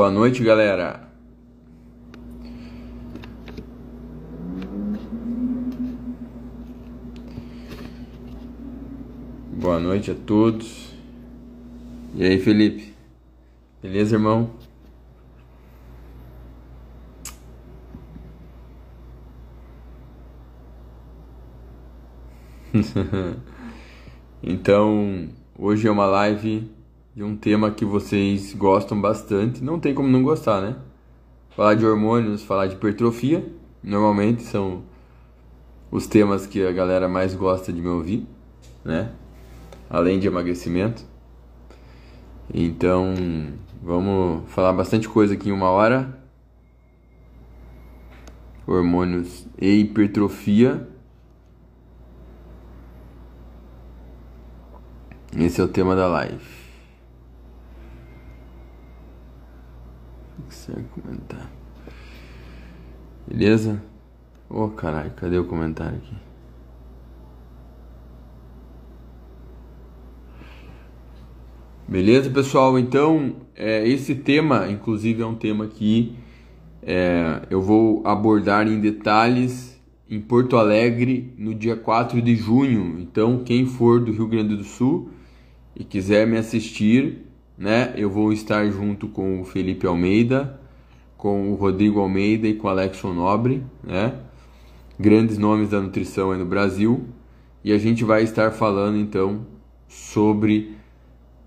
Boa noite, galera. Boa noite a todos. E aí, Felipe? Beleza, irmão? então, hoje é uma live de um tema que vocês gostam bastante. Não tem como não gostar, né? Falar de hormônios, falar de hipertrofia, normalmente são os temas que a galera mais gosta de me ouvir, né? Além de emagrecimento. Então, vamos falar bastante coisa aqui em uma hora. Hormônios e hipertrofia. Esse é o tema da live. Fixar comentar. Beleza? Ô oh, caralho, cadê o comentário aqui? Beleza, pessoal? Então, é, esse tema, inclusive, é um tema que é, eu vou abordar em detalhes em Porto Alegre no dia 4 de junho. Então, quem for do Rio Grande do Sul e quiser me assistir, né, eu vou estar junto com o Felipe Almeida, com o Rodrigo Almeida e com o Alexson Nobre, né? Grandes nomes da nutrição aí no Brasil. E a gente vai estar falando então sobre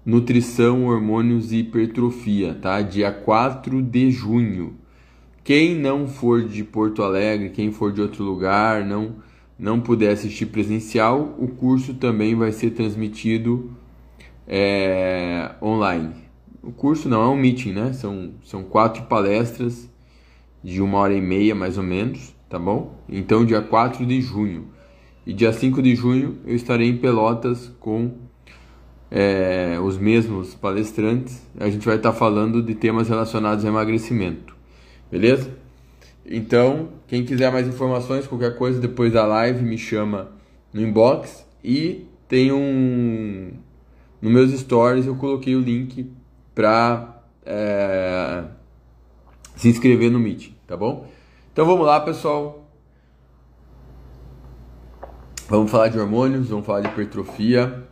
nutrição, hormônios e hipertrofia, tá? Dia 4 de junho. Quem não for de Porto Alegre, quem for de outro lugar, não não puder assistir presencial, o curso também vai ser transmitido é, online. O curso não é um meeting, né? São, são quatro palestras de uma hora e meia, mais ou menos, tá bom? Então, dia 4 de junho. E dia 5 de junho eu estarei em Pelotas com é, os mesmos palestrantes. A gente vai estar falando de temas relacionados a emagrecimento, beleza? Então, quem quiser mais informações, qualquer coisa depois da live, me chama no inbox e tem um no meus stories eu coloquei o link para é, se inscrever no Meet, tá bom? Então vamos lá, pessoal. Vamos falar de hormônios, vamos falar de hipertrofia.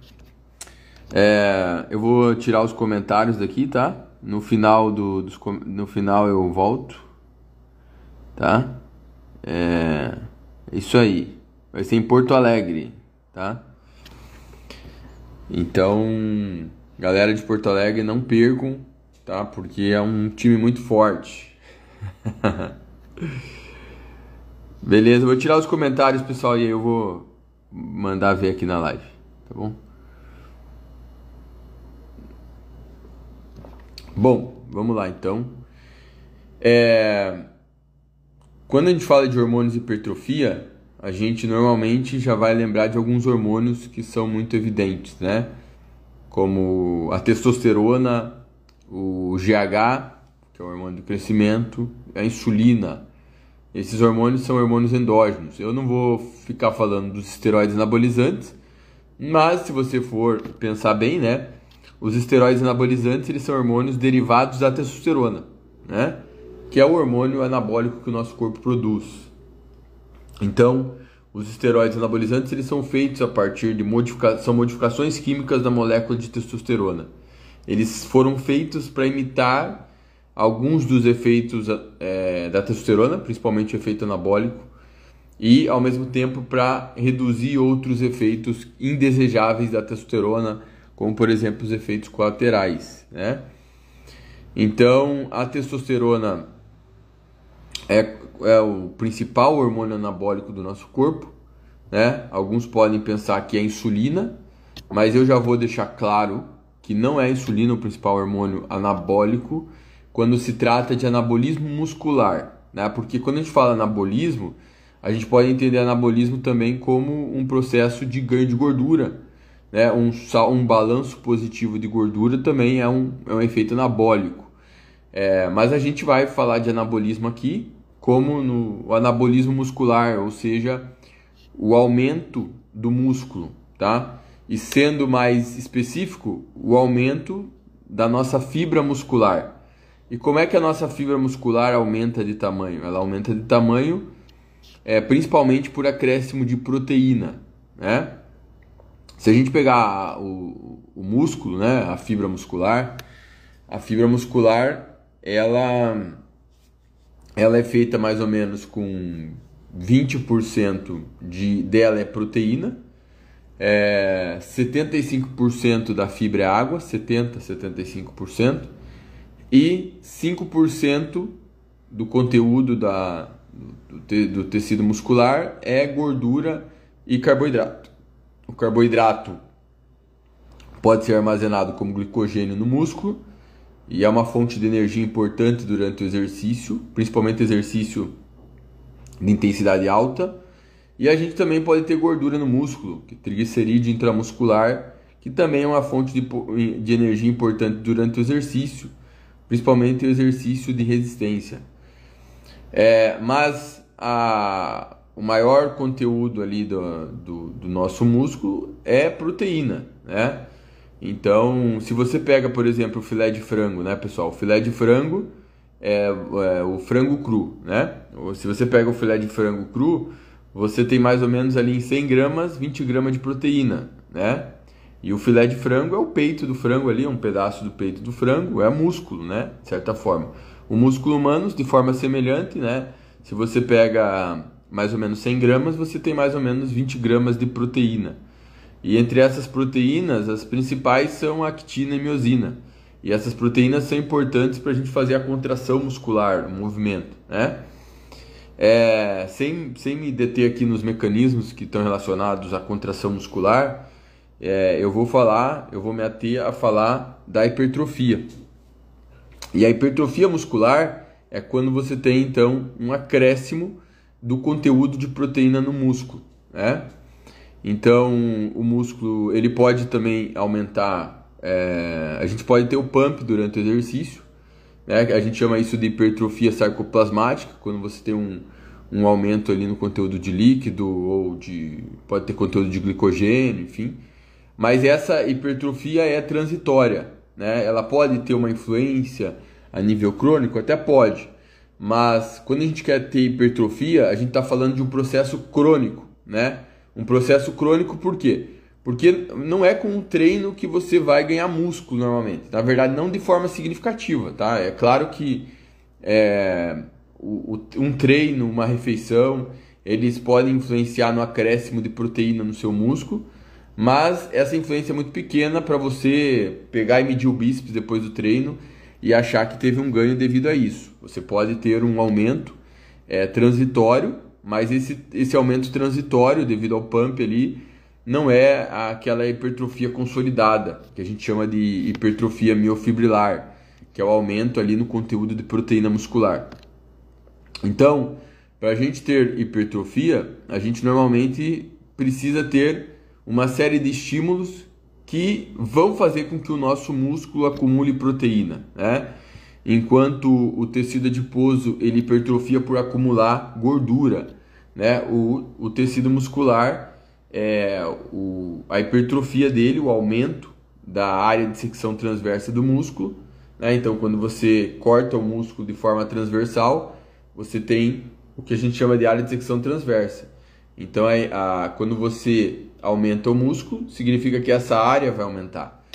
É, eu vou tirar os comentários daqui, tá? No final do dos, no final eu volto, tá? É isso aí. Vai ser em Porto Alegre, tá? Então, galera de Porto Alegre, não percam, tá? Porque é um time muito forte. Beleza, vou tirar os comentários, pessoal, e aí eu vou mandar ver aqui na live, tá bom? Bom, vamos lá então. É... Quando a gente fala de hormônios e hipertrofia, a gente normalmente já vai lembrar de alguns hormônios que são muito evidentes, né? Como a testosterona, o GH, que é o hormônio do crescimento, a insulina. Esses hormônios são hormônios endógenos. Eu não vou ficar falando dos esteroides anabolizantes, mas se você for pensar bem, né? Os esteroides anabolizantes eles são hormônios derivados da testosterona, né? Que é o hormônio anabólico que o nosso corpo produz. Então, os esteroides anabolizantes eles são feitos a partir de modifica são modificações químicas da molécula de testosterona. Eles foram feitos para imitar alguns dos efeitos é, da testosterona, principalmente o efeito anabólico, e ao mesmo tempo para reduzir outros efeitos indesejáveis da testosterona, como por exemplo os efeitos colaterais, né? Então a testosterona é é o principal hormônio anabólico do nosso corpo, né? Alguns podem pensar que é insulina, mas eu já vou deixar claro que não é a insulina o principal hormônio anabólico quando se trata de anabolismo muscular, né? Porque quando a gente fala anabolismo, a gente pode entender anabolismo também como um processo de ganho de gordura, né? Um, um balanço positivo de gordura também é um, é um efeito anabólico. É, mas a gente vai falar de anabolismo aqui como no anabolismo muscular, ou seja, o aumento do músculo, tá? E sendo mais específico, o aumento da nossa fibra muscular. E como é que a nossa fibra muscular aumenta de tamanho? Ela aumenta de tamanho é, principalmente por acréscimo de proteína, né? Se a gente pegar o, o músculo, né, a fibra muscular, a fibra muscular, ela, ela é feita mais ou menos com 20% de, dela é proteína, é, 75% da fibra é água, 70%, 75%, e 5% do conteúdo da, do, te, do tecido muscular é gordura e carboidrato. O carboidrato pode ser armazenado como glicogênio no músculo e é uma fonte de energia importante durante o exercício, principalmente exercício de intensidade alta. E a gente também pode ter gordura no músculo, que é triglicerídeo intramuscular, que também é uma fonte de, de energia importante durante o exercício, principalmente o exercício de resistência. É, mas a, o maior conteúdo ali do, do, do, nosso músculo é proteína, né? Então, se você pega, por exemplo, o filé de frango, né, pessoal? O filé de frango é, é o frango cru, né? Se você pega o filé de frango cru, você tem mais ou menos ali em 100 gramas, 20 gramas de proteína, né? E o filé de frango é o peito do frango ali, um pedaço do peito do frango, é músculo, né? De certa forma. O músculo humano, de forma semelhante, né? Se você pega mais ou menos 100 gramas, você tem mais ou menos 20 gramas de proteína. E entre essas proteínas, as principais são a actina e miosina. E essas proteínas são importantes para a gente fazer a contração muscular, o movimento, né? É, sem, sem me deter aqui nos mecanismos que estão relacionados à contração muscular, é, eu vou falar, eu vou me ater a falar da hipertrofia. E a hipertrofia muscular é quando você tem então um acréscimo do conteúdo de proteína no músculo, né? Então o músculo ele pode também aumentar. É, a gente pode ter o pump durante o exercício, né? A gente chama isso de hipertrofia sarcoplasmática, quando você tem um, um aumento ali no conteúdo de líquido ou de pode ter conteúdo de glicogênio, enfim. Mas essa hipertrofia é transitória, né? Ela pode ter uma influência a nível crônico, até pode, mas quando a gente quer ter hipertrofia, a gente está falando de um processo crônico, né? Um processo crônico por quê? Porque não é com o treino que você vai ganhar músculo normalmente. Na verdade, não de forma significativa, tá? É claro que é, o, o, um treino, uma refeição, eles podem influenciar no acréscimo de proteína no seu músculo, mas essa influência é muito pequena para você pegar e medir o bíceps depois do treino e achar que teve um ganho devido a isso. Você pode ter um aumento é, transitório, mas esse, esse aumento transitório devido ao pump ali não é aquela hipertrofia consolidada, que a gente chama de hipertrofia miofibrilar, que é o aumento ali no conteúdo de proteína muscular. Então, para a gente ter hipertrofia, a gente normalmente precisa ter uma série de estímulos que vão fazer com que o nosso músculo acumule proteína, né? Enquanto o tecido adiposo ele hipertrofia por acumular gordura, né? O, o tecido muscular é o, a hipertrofia dele, o aumento da área de secção transversa do músculo, né? Então, quando você corta o músculo de forma transversal, você tem o que a gente chama de área de secção transversa. Então, é, a, quando você aumenta o músculo, significa que essa área vai aumentar.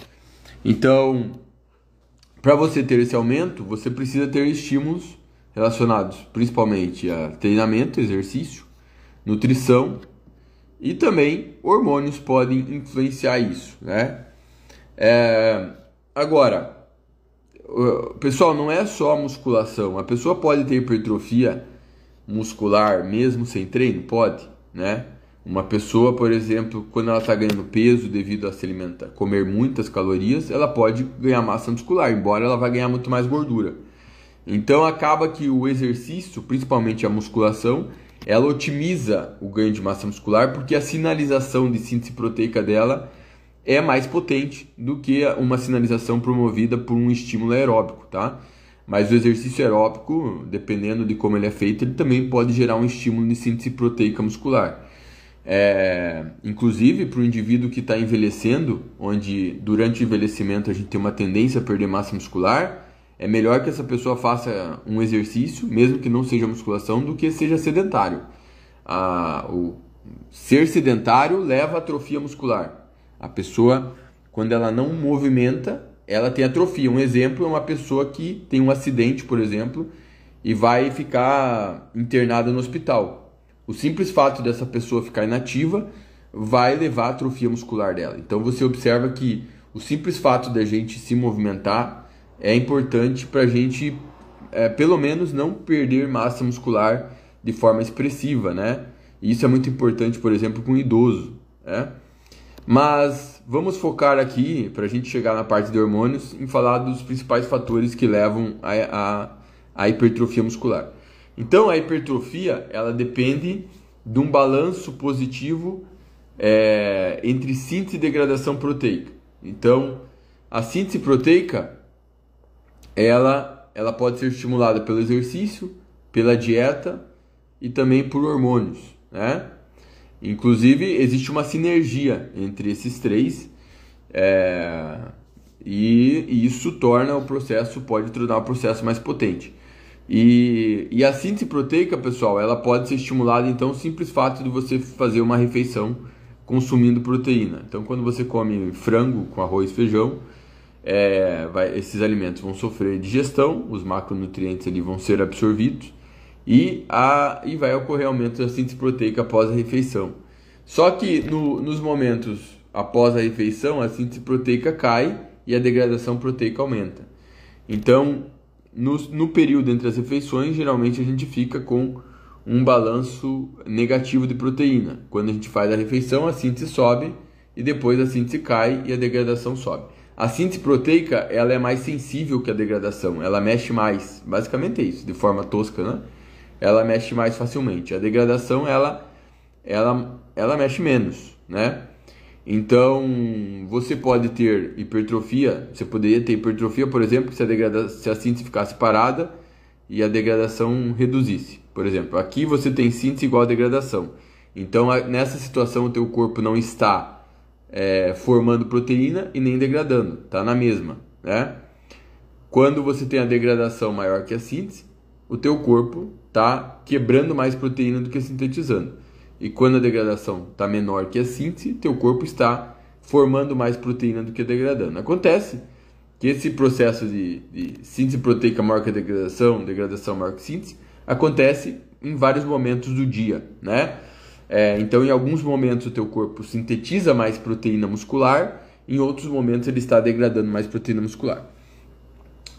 Então, para você ter esse aumento, você precisa ter estímulos relacionados principalmente a treinamento, exercício, nutrição e também hormônios podem influenciar isso, né? É, agora, pessoal, não é só a musculação. A pessoa pode ter hipertrofia muscular mesmo sem treino? Pode, né? Uma pessoa, por exemplo, quando ela está ganhando peso devido a se alimentar, comer muitas calorias, ela pode ganhar massa muscular, embora ela vá ganhar muito mais gordura. Então acaba que o exercício, principalmente a musculação, ela otimiza o ganho de massa muscular porque a sinalização de síntese proteica dela é mais potente do que uma sinalização promovida por um estímulo aeróbico, tá? Mas o exercício aeróbico, dependendo de como ele é feito, ele também pode gerar um estímulo de síntese proteica muscular. É, inclusive para o indivíduo que está envelhecendo, onde durante o envelhecimento a gente tem uma tendência a perder massa muscular, É melhor que essa pessoa faça um exercício, mesmo que não seja musculação, do que seja sedentário. Ah, o ser sedentário leva a atrofia muscular. A pessoa, quando ela não movimenta, ela tem atrofia. Um exemplo é uma pessoa que tem um acidente, por exemplo, e vai ficar internada no hospital. O simples fato dessa pessoa ficar inativa vai levar à atrofia muscular dela. Então você observa que o simples fato da gente se movimentar é importante para a gente, é, pelo menos, não perder massa muscular de forma expressiva, né? Isso é muito importante, por exemplo, com um idoso, né? Mas vamos focar aqui, para a gente chegar na parte de hormônios, em falar dos principais fatores que levam à hipertrofia muscular. Então, a hipertrofia ela depende de um balanço positivo é, entre síntese e degradação proteica. Então, a síntese proteica ela, ela pode ser estimulada pelo exercício, pela dieta e também por hormônios, né? Inclusive, existe uma sinergia entre esses três é, e, e, isso torna o processo, pode tornar o processo mais potente. E, e a síntese proteica, pessoal, ela pode ser estimulada, então, simples fato de você fazer uma refeição consumindo proteína. Então, quando você come frango com arroz e feijão, é, vai, esses alimentos vão sofrer digestão, os macronutrientes ali vão ser absorvidos e, a, e vai ocorrer aumento da síntese proteica após a refeição. Só que no, nos momentos após a refeição, a síntese proteica cai e a degradação proteica aumenta. Então, no, no período entre as refeições, geralmente a gente fica com um balanço negativo de proteína. Quando a gente faz a refeição, a síntese sobe e depois a síntese cai e a degradação sobe. A síntese proteica ela é mais sensível que a degradação, ela mexe mais. Basicamente é isso, de forma tosca, né? ela mexe mais facilmente. A degradação ela ela ela mexe menos, né? Então, você pode ter hipertrofia, você poderia ter hipertrofia, por exemplo, se a, degrada, se a síntese ficasse parada e a degradação reduzisse. Por exemplo, aqui você tem síntese igual a degradação. Então, nessa situação, o teu corpo não está é, formando proteína e nem degradando, está na mesma, né? Quando você tem a degradação maior que a síntese, o teu corpo está quebrando mais proteína do que sintetizando. E quando a degradação está menor que a síntese, teu corpo está formando mais proteína do que degradando. Acontece que esse processo de, de síntese proteica maior que a degradação, degradação maior que síntese, acontece em vários momentos do dia, né? É, então, em alguns momentos o teu corpo sintetiza mais proteína muscular, em outros momentos ele está degradando mais proteína muscular.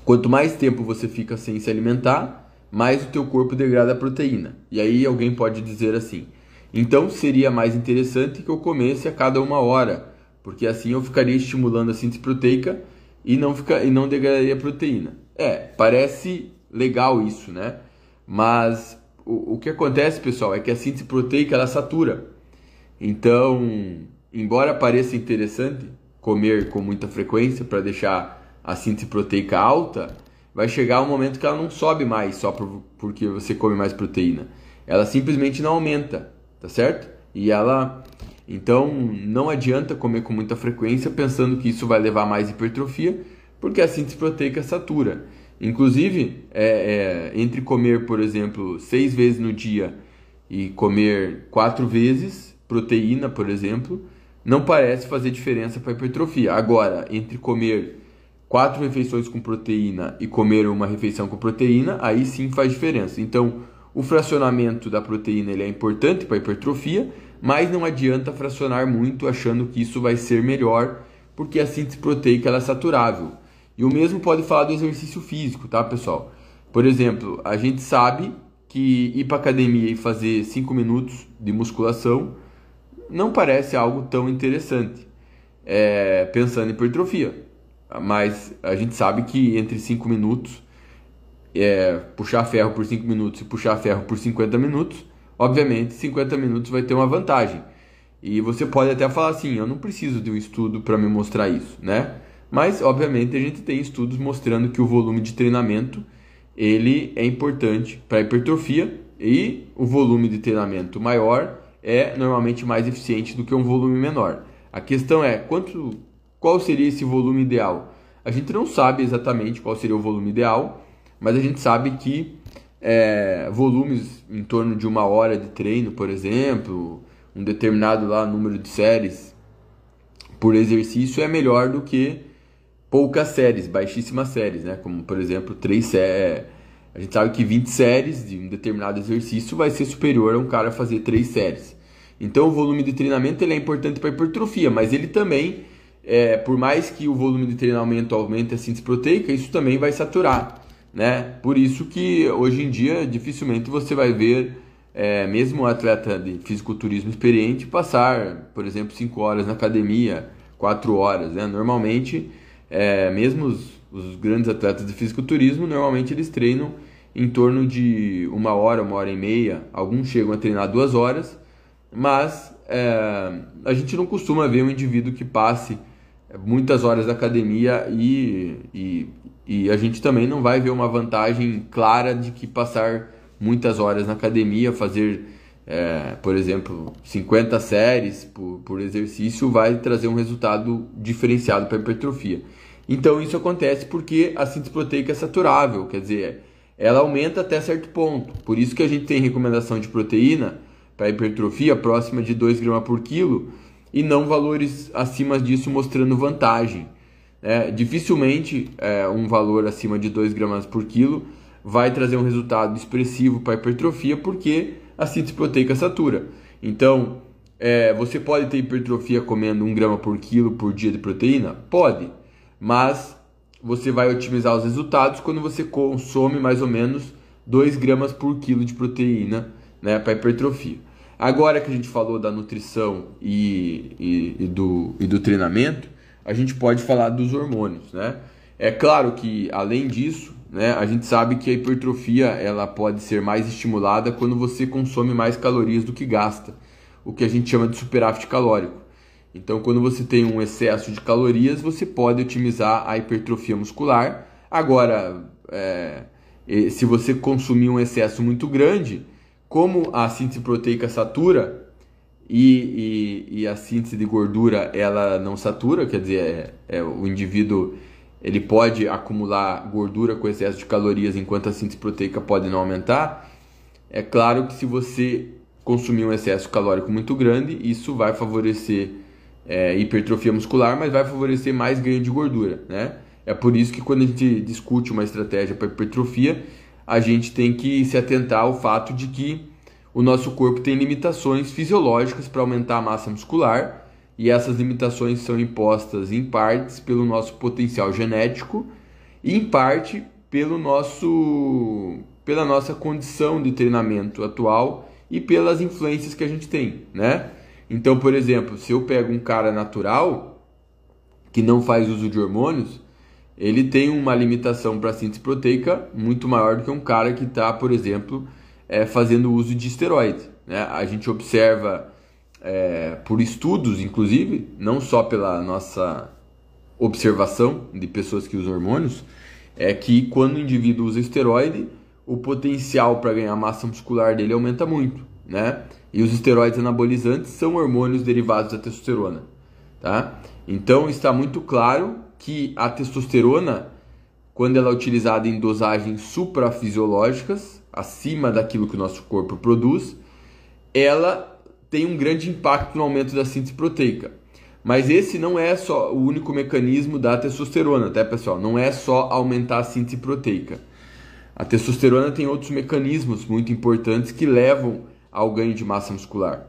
Quanto mais tempo você fica sem se alimentar, mais o teu corpo degrada a proteína. E aí alguém pode dizer assim: então seria mais interessante que eu comesse a cada uma hora, porque assim eu ficaria estimulando a síntese proteica e não, fica, e não degradaria a proteína. É, parece legal isso, né? Mas o, o que acontece, pessoal, é que a síntese proteica ela satura. Então, embora pareça interessante comer com muita frequência para deixar a síntese proteica alta, vai chegar um momento que ela não sobe mais só por, porque você come mais proteína. Ela simplesmente não aumenta, tá certo? E ela. Então não adianta comer com muita frequência pensando que isso vai levar mais hipertrofia, porque a síntese proteica satura. Inclusive, é, é, entre comer, por exemplo, seis vezes no dia e comer quatro vezes proteína, por exemplo, não parece fazer diferença para a hipertrofia. Agora, entre comer quatro refeições com proteína e comer uma refeição com proteína, aí sim faz diferença. Então, o fracionamento da proteína ele é importante para a hipertrofia, mas não adianta fracionar muito achando que isso vai ser melhor, porque a síntese proteica ela é saturável. E o mesmo pode falar do exercício físico, tá, pessoal? Por exemplo, a gente sabe que ir para academia e fazer 5 minutos de musculação não parece algo tão interessante, é, pensando em hipertrofia mas a gente sabe que entre 5 minutos, é, puxar ferro por 5 minutos e puxar ferro por 50 minutos, obviamente 50 minutos vai ter uma vantagem. E você pode até falar assim, eu não preciso de um estudo para me mostrar isso, né? Mas obviamente a gente tem estudos mostrando que o volume de treinamento ele é importante para hipertrofia e o volume de treinamento maior é normalmente mais eficiente do que um volume menor. A questão é quanto qual seria esse volume ideal? A gente não sabe exatamente qual seria o volume ideal, mas a gente sabe que é, volumes em torno de uma hora de treino, por exemplo, um determinado lá número de séries por exercício é melhor do que poucas séries, baixíssimas séries, né? Como por exemplo, três séries. A gente sabe que 20 séries de um determinado exercício vai ser superior a um cara fazer três séries. Então o volume de treinamento ele é importante para hipertrofia, mas ele também, é, por mais que o volume de treinamento aumente a síntese proteica, isso também vai saturar, né? Por isso que hoje em dia dificilmente você vai ver é, mesmo um atleta de fisiculturismo experiente passar, por exemplo, 5 horas na academia, 4 horas. Né? Normalmente, é, mesmo os, os, grandes atletas de fisiculturismo, normalmente eles treinam em torno de uma hora, uma hora e meia. Alguns chegam a treinar duas horas, mas é, a gente não costuma ver um indivíduo que passe muitas horas na academia e, e, e a gente também não vai ver uma vantagem clara de que passar muitas horas na academia, fazer, é, por exemplo, 50 séries por, por exercício, vai trazer um resultado diferenciado para a hipertrofia. Então isso acontece porque a síntese proteica é saturável, quer dizer, ela aumenta até certo ponto. Por isso que a gente tem recomendação de proteína para hipertrofia próxima de 2 gramas por quilo e não valores acima disso mostrando vantagem. É, dificilmente é, um valor acima de 2 gramas por quilo vai trazer um resultado expressivo para a hipertrofia porque a síntese proteica satura. Então, é, você pode ter hipertrofia comendo 1 grama por quilo por dia de proteína? Pode, mas você vai otimizar os resultados quando você consome mais ou menos 2 gramas por quilo de proteína né, para hipertrofia. Agora que a gente falou da nutrição e, e, e, do, e do treinamento, a gente pode falar dos hormônios. Né? É claro que, além disso, né, a gente sabe que a hipertrofia ela pode ser mais estimulada quando você consome mais calorias do que gasta, o que a gente chama de superávit calórico. Então, quando você tem um excesso de calorias, você pode otimizar a hipertrofia muscular. Agora, é, se você consumir um excesso muito grande, como a síntese proteica satura e, e, e a síntese de gordura ela não satura, quer dizer, é, é o indivíduo ele pode acumular gordura com excesso de calorias enquanto a síntese proteica pode não aumentar. É claro que se você consumir um excesso calórico muito grande, isso vai favorecer é, hipertrofia muscular, mas vai favorecer mais ganho de gordura, né? É por isso que quando a gente discute uma estratégia para hipertrofia, a gente tem que se atentar ao fato de que o nosso corpo tem limitações fisiológicas para aumentar a massa muscular e essas limitações são impostas em partes pelo nosso potencial genético e em parte pelo nosso pela nossa condição de treinamento atual e pelas influências que a gente tem, né? Então, por exemplo, se eu pego um cara natural que não faz uso de hormônios, ele tem uma limitação para síntese proteica muito maior do que um cara que está, por exemplo, é, fazendo uso de esteroide. Né? A gente observa é, por estudos, inclusive, não só pela nossa observação de pessoas que usam hormônios, é que quando o indivíduo usa esteroide, o potencial para ganhar massa muscular dele aumenta muito, né? E os esteroides anabolizantes são hormônios derivados da testosterona, tá? Então está muito claro que a testosterona, quando ela é utilizada em dosagens suprafisiológicas, acima daquilo que o nosso corpo produz, ela tem um grande impacto no aumento da síntese proteica. Mas esse não é só o único mecanismo da testosterona, tá pessoal? Não é só aumentar a síntese proteica. A testosterona tem outros mecanismos muito importantes que levam ao ganho de massa muscular.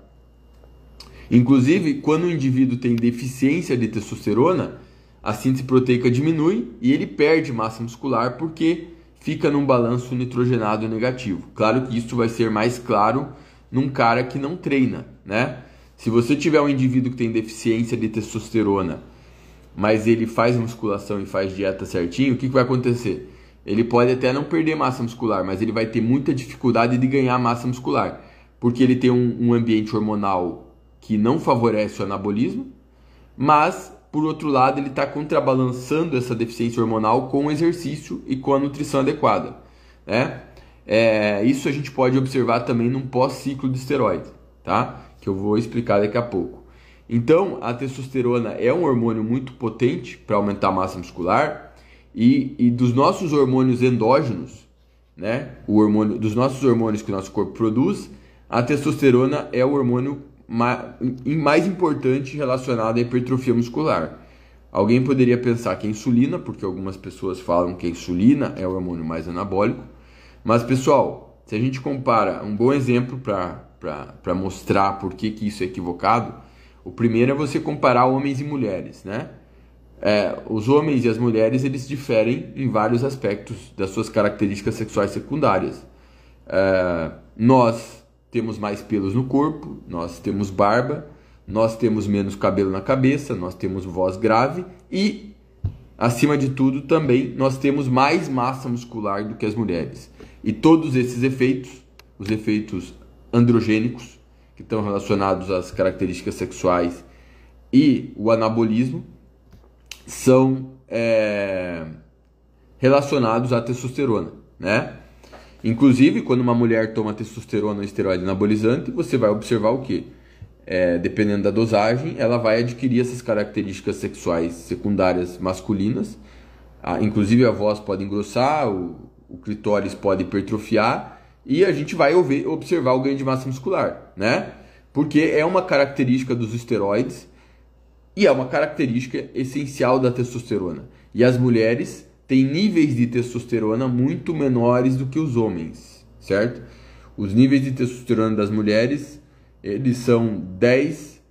Inclusive, quando o indivíduo tem deficiência de testosterona, a síntese proteica diminui e ele perde massa muscular porque fica num balanço nitrogenado negativo. Claro que isso vai ser mais claro num cara que não treina, né? Se você tiver um indivíduo que tem deficiência de testosterona, mas ele faz musculação e faz dieta certinho, o que, que vai acontecer? Ele pode até não perder massa muscular, mas ele vai ter muita dificuldade de ganhar massa muscular, porque ele tem um, um ambiente hormonal que não favorece o anabolismo, mas por outro lado ele está contrabalançando essa deficiência hormonal com o exercício e com a nutrição adequada, né? É, isso a gente pode observar também num pós-ciclo de esteroide, tá? Que eu vou explicar daqui a pouco. Então, a testosterona é um hormônio muito potente para aumentar a massa muscular. E, e dos nossos hormônios endógenos, né? O hormônio dos nossos hormônios que o nosso corpo produz, a testosterona é o hormônio mais importante relacionado à hipertrofia muscular. Alguém poderia pensar que é insulina, porque algumas pessoas falam que a insulina é o hormônio mais anabólico. Mas, pessoal, se a gente compara, um bom exemplo para mostrar por que, que isso é equivocado, o primeiro é você comparar homens e mulheres, né? É, os homens e as mulheres eles diferem em vários aspectos das suas características sexuais secundárias. É, nós temos mais pelos no corpo, nós temos barba, nós temos menos cabelo na cabeça, nós temos voz grave e, acima de tudo, também nós temos mais massa muscular do que as mulheres. E todos esses efeitos, os efeitos androgênicos, que estão relacionados às características sexuais e o anabolismo, são é, relacionados à testosterona, né? Inclusive, quando uma mulher toma testosterona ou esteroide anabolizante, você vai observar o que? É, dependendo da dosagem, ela vai adquirir essas características sexuais secundárias masculinas. Ah, inclusive, a voz pode engrossar, o, o clitóris pode hipertrofiar e a gente vai ouvir, observar o ganho de massa muscular, né? Porque é uma característica dos esteroides e é uma característica essencial da testosterona. E as mulheres têm níveis de testosterona muito menores do que os homens, certo? Os níveis de testosterona das mulheres, eles são 10,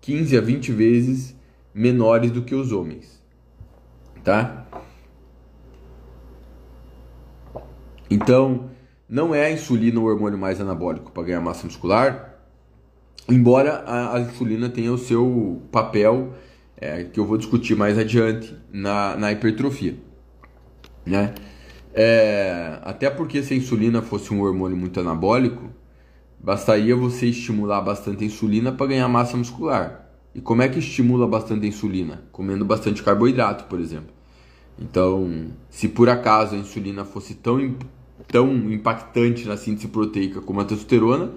15 a 20 vezes menores do que os homens, tá? Então, não é a insulina o hormônio mais anabólico para ganhar massa muscular, embora a, a insulina tenha o seu papel, é, que eu vou discutir mais adiante, na, na hipertrofia né? É, até porque se a insulina fosse um hormônio muito anabólico, bastaria você estimular bastante a insulina para ganhar massa muscular. E como é que estimula bastante a insulina? Comendo bastante carboidrato, por exemplo. Então, se por acaso a insulina fosse tão, tão impactante na síntese proteica como a testosterona,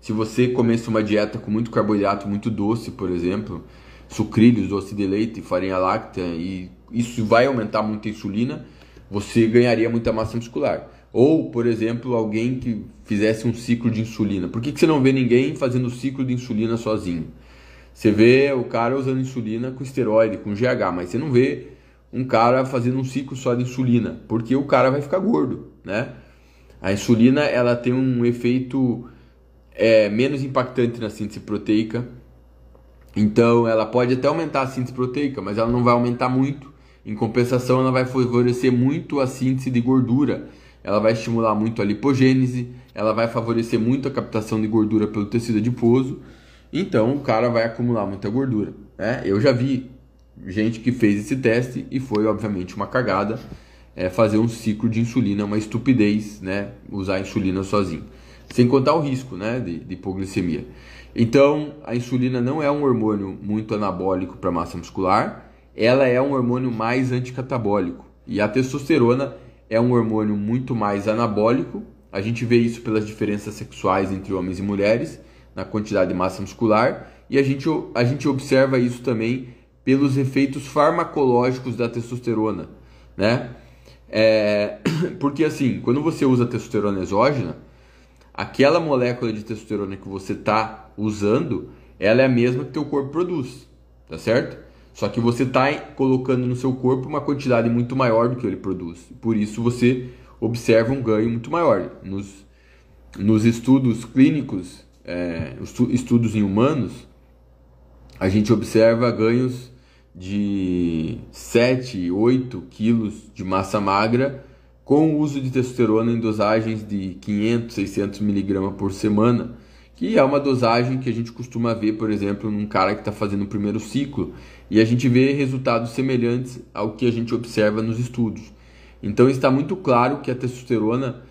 se você comesse uma dieta com muito carboidrato, muito doce, por exemplo, sucrilhos, doce de leite, farinha láctea, e isso vai aumentar muito a insulina, você ganharia muita massa muscular. Ou, por exemplo, alguém que fizesse um ciclo de insulina. Por que, que você não vê ninguém fazendo ciclo de insulina sozinho? Você vê o cara usando insulina com esteroide, com GH, mas você não vê um cara fazendo um ciclo só de insulina, porque o cara vai ficar gordo, né? A insulina ela tem um efeito é, menos impactante na síntese proteica, então ela pode até aumentar a síntese proteica, mas ela não vai aumentar muito em compensação, ela vai favorecer muito a síntese de gordura, ela vai estimular muito a lipogênese, ela vai favorecer muito a captação de gordura pelo tecido adiposo. Então, o cara vai acumular muita gordura. Né? Eu já vi gente que fez esse teste e foi, obviamente, uma cagada é, fazer um ciclo de insulina, uma estupidez, né? usar a insulina sozinho. Sem contar o risco né? de, de hipoglicemia. Então, a insulina não é um hormônio muito anabólico para massa muscular ela é um hormônio mais anticatabólico e a testosterona é um hormônio muito mais anabólico. A gente vê isso pelas diferenças sexuais entre homens e mulheres, na quantidade de massa muscular, e a gente, a gente observa isso também pelos efeitos farmacológicos da testosterona, né? É, porque assim, quando você usa testosterona exógena, aquela molécula de testosterona que você está usando, ela é a mesma que teu corpo produz, tá certo? Só que você está colocando no seu corpo uma quantidade muito maior do que ele produz. Por isso você observa um ganho muito maior. Nos, nos estudos clínicos, é, estudos em humanos, a gente observa ganhos de 7, 8 quilos de massa magra com o uso de testosterona em dosagens de 500, 600 miligramas por semana que é uma dosagem que a gente costuma ver, por exemplo, num cara que está fazendo o primeiro ciclo, e a gente vê resultados semelhantes ao que a gente observa nos estudos. Então está muito claro que a testosterona,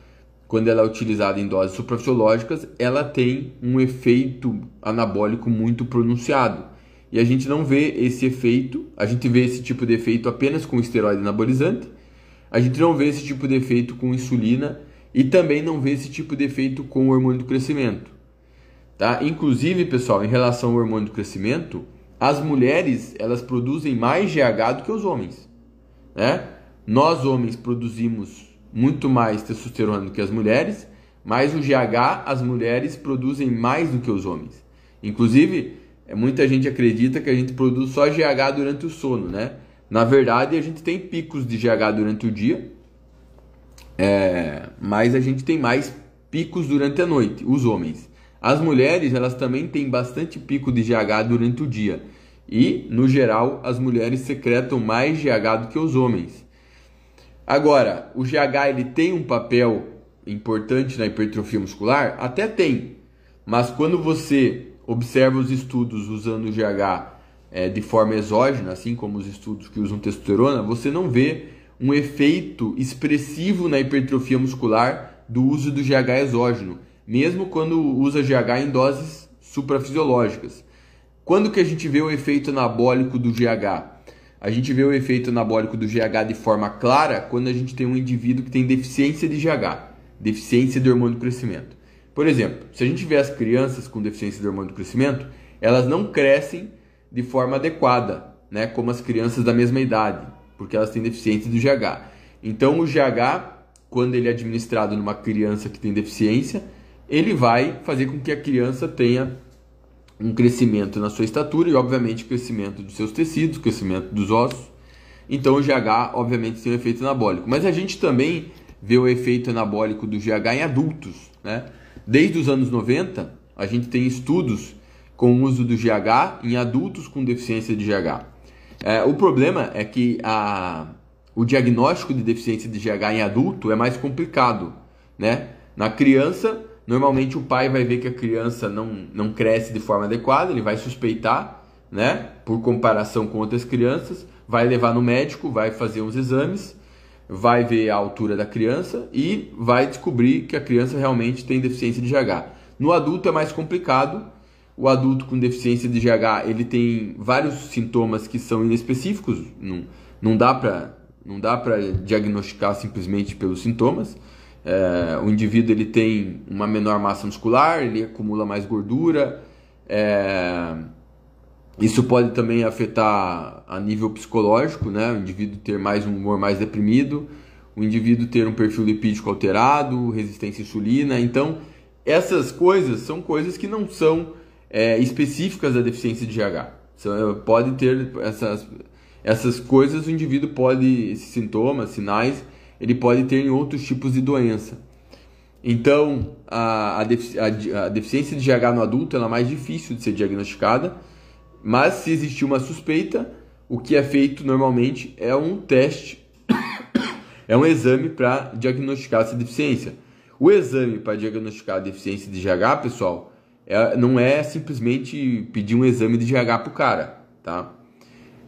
quando ela é utilizada em doses suprafisiológicas, ela tem um efeito anabólico muito pronunciado. E a gente não vê esse efeito, a gente vê esse tipo de efeito apenas com esteroide anabolizante, a gente não vê esse tipo de efeito com insulina e também não vê esse tipo de efeito com o hormônio do crescimento. Tá? Inclusive, pessoal, em relação ao hormônio do crescimento, as mulheres elas produzem mais GH do que os homens. Né? nós homens produzimos muito mais testosterona do que as mulheres, mas o GH as mulheres produzem mais do que os homens. Inclusive, é, muita gente acredita que a gente produz só GH durante o sono, né? Na verdade, a gente tem picos de GH durante o dia, é, mas a gente tem mais picos durante a noite, os homens. As mulheres, elas também têm bastante pico de GH durante o dia. E, no geral, as mulheres secretam mais GH do que os homens. Agora, o GH ele tem um papel importante na hipertrofia muscular? Até tem. Mas quando você observa os estudos usando o GH é, de forma exógena, assim como os estudos que usam testosterona, você não vê um efeito expressivo na hipertrofia muscular do uso do GH exógeno, mesmo quando usa GH em doses suprafisiológicas. Quando que a gente vê o efeito anabólico do GH? A gente vê o efeito anabólico do GH de forma clara quando a gente tem um indivíduo que tem deficiência de GH, deficiência de hormônio do crescimento. Por exemplo, se a gente vê as crianças com deficiência de hormônio do crescimento, elas não crescem de forma adequada, né, como as crianças da mesma idade, porque elas têm deficiência do GH. Então, o GH, quando ele é administrado numa criança que tem deficiência, ele vai fazer com que a criança tenha um crescimento na sua estatura e, obviamente, crescimento dos seus tecidos, crescimento dos ossos. Então, o GH, obviamente, tem um efeito anabólico. Mas a gente também vê o efeito anabólico do GH em adultos, né? Desde os anos 90, a gente tem estudos com o uso do GH em adultos com deficiência de GH. É, o problema é que a, o diagnóstico de deficiência de GH em adulto é mais complicado. Né? Na criança, normalmente o pai vai ver que a criança não, não cresce de forma adequada, ele vai suspeitar, né? por comparação com outras crianças, vai levar no médico, vai fazer uns exames, vai ver a altura da criança e vai descobrir que a criança realmente tem deficiência de GH. No adulto é mais complicado, o adulto com deficiência de GH ele tem vários sintomas que são inespecíficos, não, não dá para não dá para diagnosticar simplesmente pelos sintomas. É, o indivíduo ele tem uma menor massa muscular, ele acumula mais gordura. É, isso pode também afetar a nível psicológico, né? O indivíduo ter mais um humor mais deprimido, o indivíduo ter um perfil lipídico alterado, resistência à insulina. Então, essas coisas são coisas que não são é, específicas da deficiência de GH. Pode ter essas, essas coisas, o indivíduo pode, esses sintomas, sinais, ele pode ter em outros tipos de doença. Então, a, a, a, a deficiência de GH no adulto é mais difícil de ser diagnosticada, mas se existir uma suspeita, o que é feito normalmente é um teste, é um exame para diagnosticar essa deficiência. O exame para diagnosticar a deficiência de GH, pessoal, é, não é simplesmente pedir um exame de GH pro cara, tá?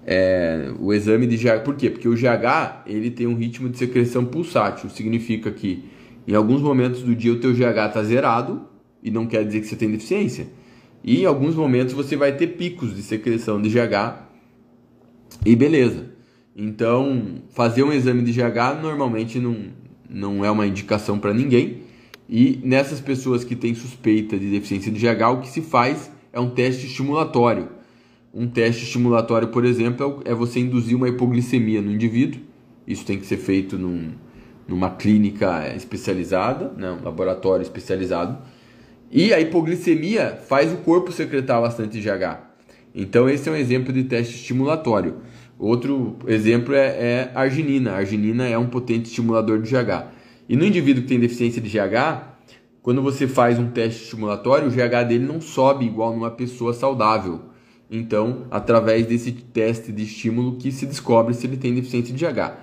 É, o exame de GH, por quê? Porque o GH ele tem um ritmo de secreção pulsátil, significa que em alguns momentos do dia o teu GH está zerado e não quer dizer que você tem deficiência. E em alguns momentos você vai ter picos de secreção de GH e beleza. Então, fazer um exame de GH normalmente não, não é uma indicação para ninguém. E nessas pessoas que têm suspeita de deficiência de GH, o que se faz é um teste estimulatório. Um teste estimulatório, por exemplo, é você induzir uma hipoglicemia no indivíduo. Isso tem que ser feito num, numa clínica especializada, né, um laboratório especializado. E a hipoglicemia faz o corpo secretar bastante GH. Então, esse é um exemplo de teste estimulatório. Outro exemplo é, é arginina. A arginina é um potente estimulador de GH. E no indivíduo que tem deficiência de GH, quando você faz um teste estimulatório, o GH dele não sobe igual numa pessoa saudável. Então, através desse teste de estímulo que se descobre se ele tem deficiência de GH.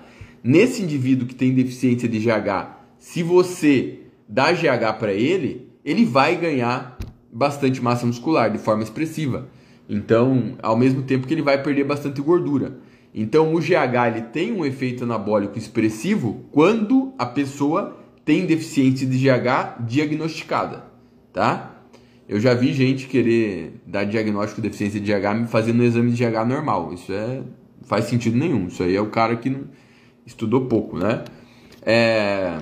Nesse indivíduo que tem deficiência de GH, se você dá GH para ele, ele vai ganhar bastante massa muscular de forma expressiva. Então, ao mesmo tempo que ele vai perder bastante gordura. Então, o GH ele tem um efeito anabólico expressivo quando a pessoa tem deficiência de GH diagnosticada, tá? Eu já vi gente querer dar diagnóstico de deficiência de GH fazendo um exame de GH normal. Isso é faz sentido nenhum. Isso aí é o cara que não estudou pouco, né? É...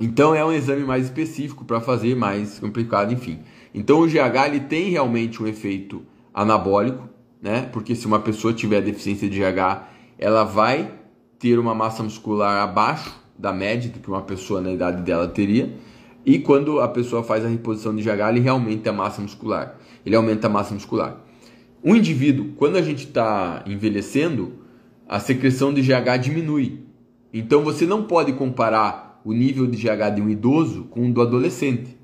Então é um exame mais específico para fazer, mais complicado, enfim. Então o GH ele tem realmente um efeito anabólico, né? Porque se uma pessoa tiver deficiência de GH, ela vai ter uma massa muscular abaixo da média do que uma pessoa na idade dela teria. E quando a pessoa faz a reposição de GH, ele realmente a massa muscular. Ele aumenta a massa muscular. Um indivíduo, quando a gente está envelhecendo, a secreção de GH diminui. Então você não pode comparar o nível de GH de um idoso com o do adolescente.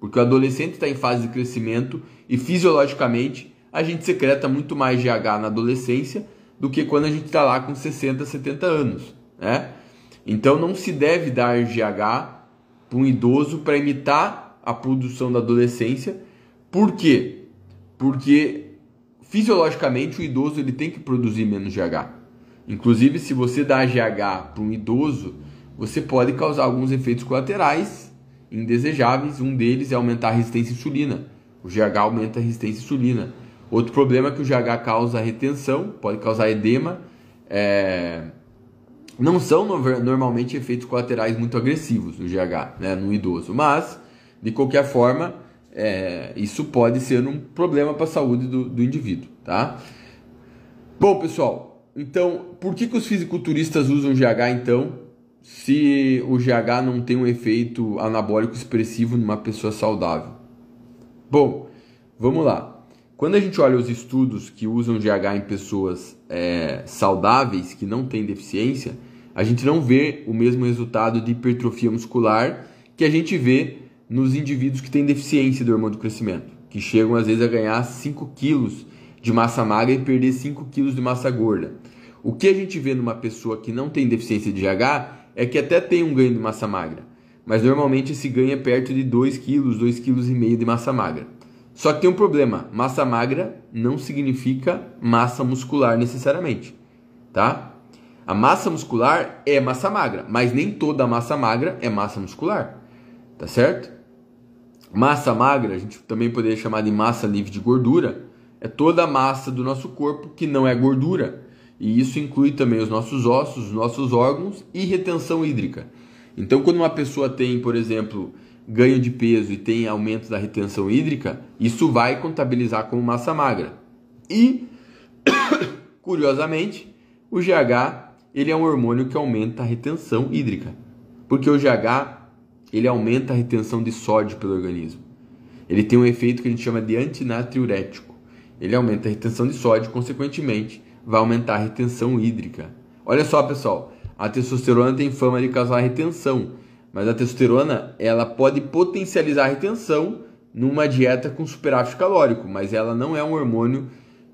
Porque o adolescente está em fase de crescimento e fisiologicamente a gente secreta muito mais GH na adolescência do que quando a gente está lá com 60, 70 anos. Né? Então não se deve dar GH para um idoso para imitar a produção da adolescência. Por quê? Porque fisiologicamente o idoso ele tem que produzir menos GH. Inclusive, se você dá GH para um idoso, você pode causar alguns efeitos colaterais indesejáveis. Um deles é aumentar a resistência à insulina. O GH aumenta a resistência à insulina. Outro problema é que o GH causa retenção, pode causar edema. É... Não são normalmente efeitos colaterais muito agressivos no GH, né, no idoso, mas de qualquer forma é... isso pode ser um problema para a saúde do, do indivíduo, tá? Bom, pessoal, então por que, que os fisiculturistas usam GH então, se o GH não tem um efeito anabólico expressivo numa pessoa saudável? Bom, vamos lá. Quando a gente olha os estudos que usam GH em pessoas é, saudáveis, que não têm deficiência, a gente não vê o mesmo resultado de hipertrofia muscular que a gente vê nos indivíduos que têm deficiência do hormônio do crescimento, que chegam às vezes a ganhar 5 quilos de massa magra e perder 5 quilos de massa gorda. O que a gente vê numa pessoa que não tem deficiência de GH é que até tem um ganho de massa magra, mas normalmente esse ganho é perto de 2 quilos, 2,5 kg de massa magra. Só que tem um problema: massa magra não significa massa muscular necessariamente, tá? A massa muscular é massa magra, mas nem toda massa magra é massa muscular, tá certo? Massa magra, a gente também poderia chamar de massa livre de gordura, é toda a massa do nosso corpo que não é gordura. E isso inclui também os nossos ossos, os nossos órgãos e retenção hídrica. Então, quando uma pessoa tem, por exemplo, ganho de peso e tem aumento da retenção hídrica, isso vai contabilizar como massa magra. E, curiosamente, o GH ele é um hormônio que aumenta a retenção hídrica, porque o GH ele aumenta a retenção de sódio pelo organismo. Ele tem um efeito que a gente chama de antinatriurético. Ele aumenta a retenção de sódio, consequentemente, vai aumentar a retenção hídrica. Olha só, pessoal, a testosterona tem fama de causar retenção, mas a testosterona, ela pode potencializar a retenção numa dieta com superávit calórico, mas ela não é um hormônio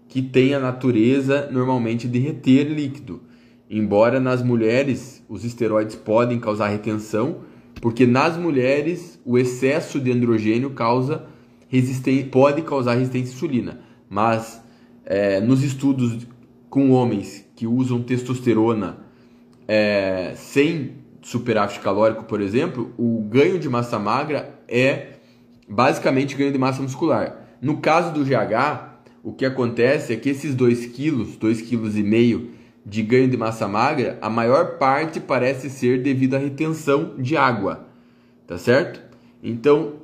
que tem a natureza normalmente de reter líquido. Embora nas mulheres os esteroides podem causar retenção, porque nas mulheres o excesso de androgênio causa pode causar resistência à insulina. Mas é, nos estudos com homens que usam testosterona é, sem superávit calórico, por exemplo, o ganho de massa magra é basicamente ganho de massa muscular. No caso do GH, o que acontece é que esses 2 quilos, 2,5 kg de ganho de massa magra, a maior parte parece ser devido à retenção de água, tá certo? Então,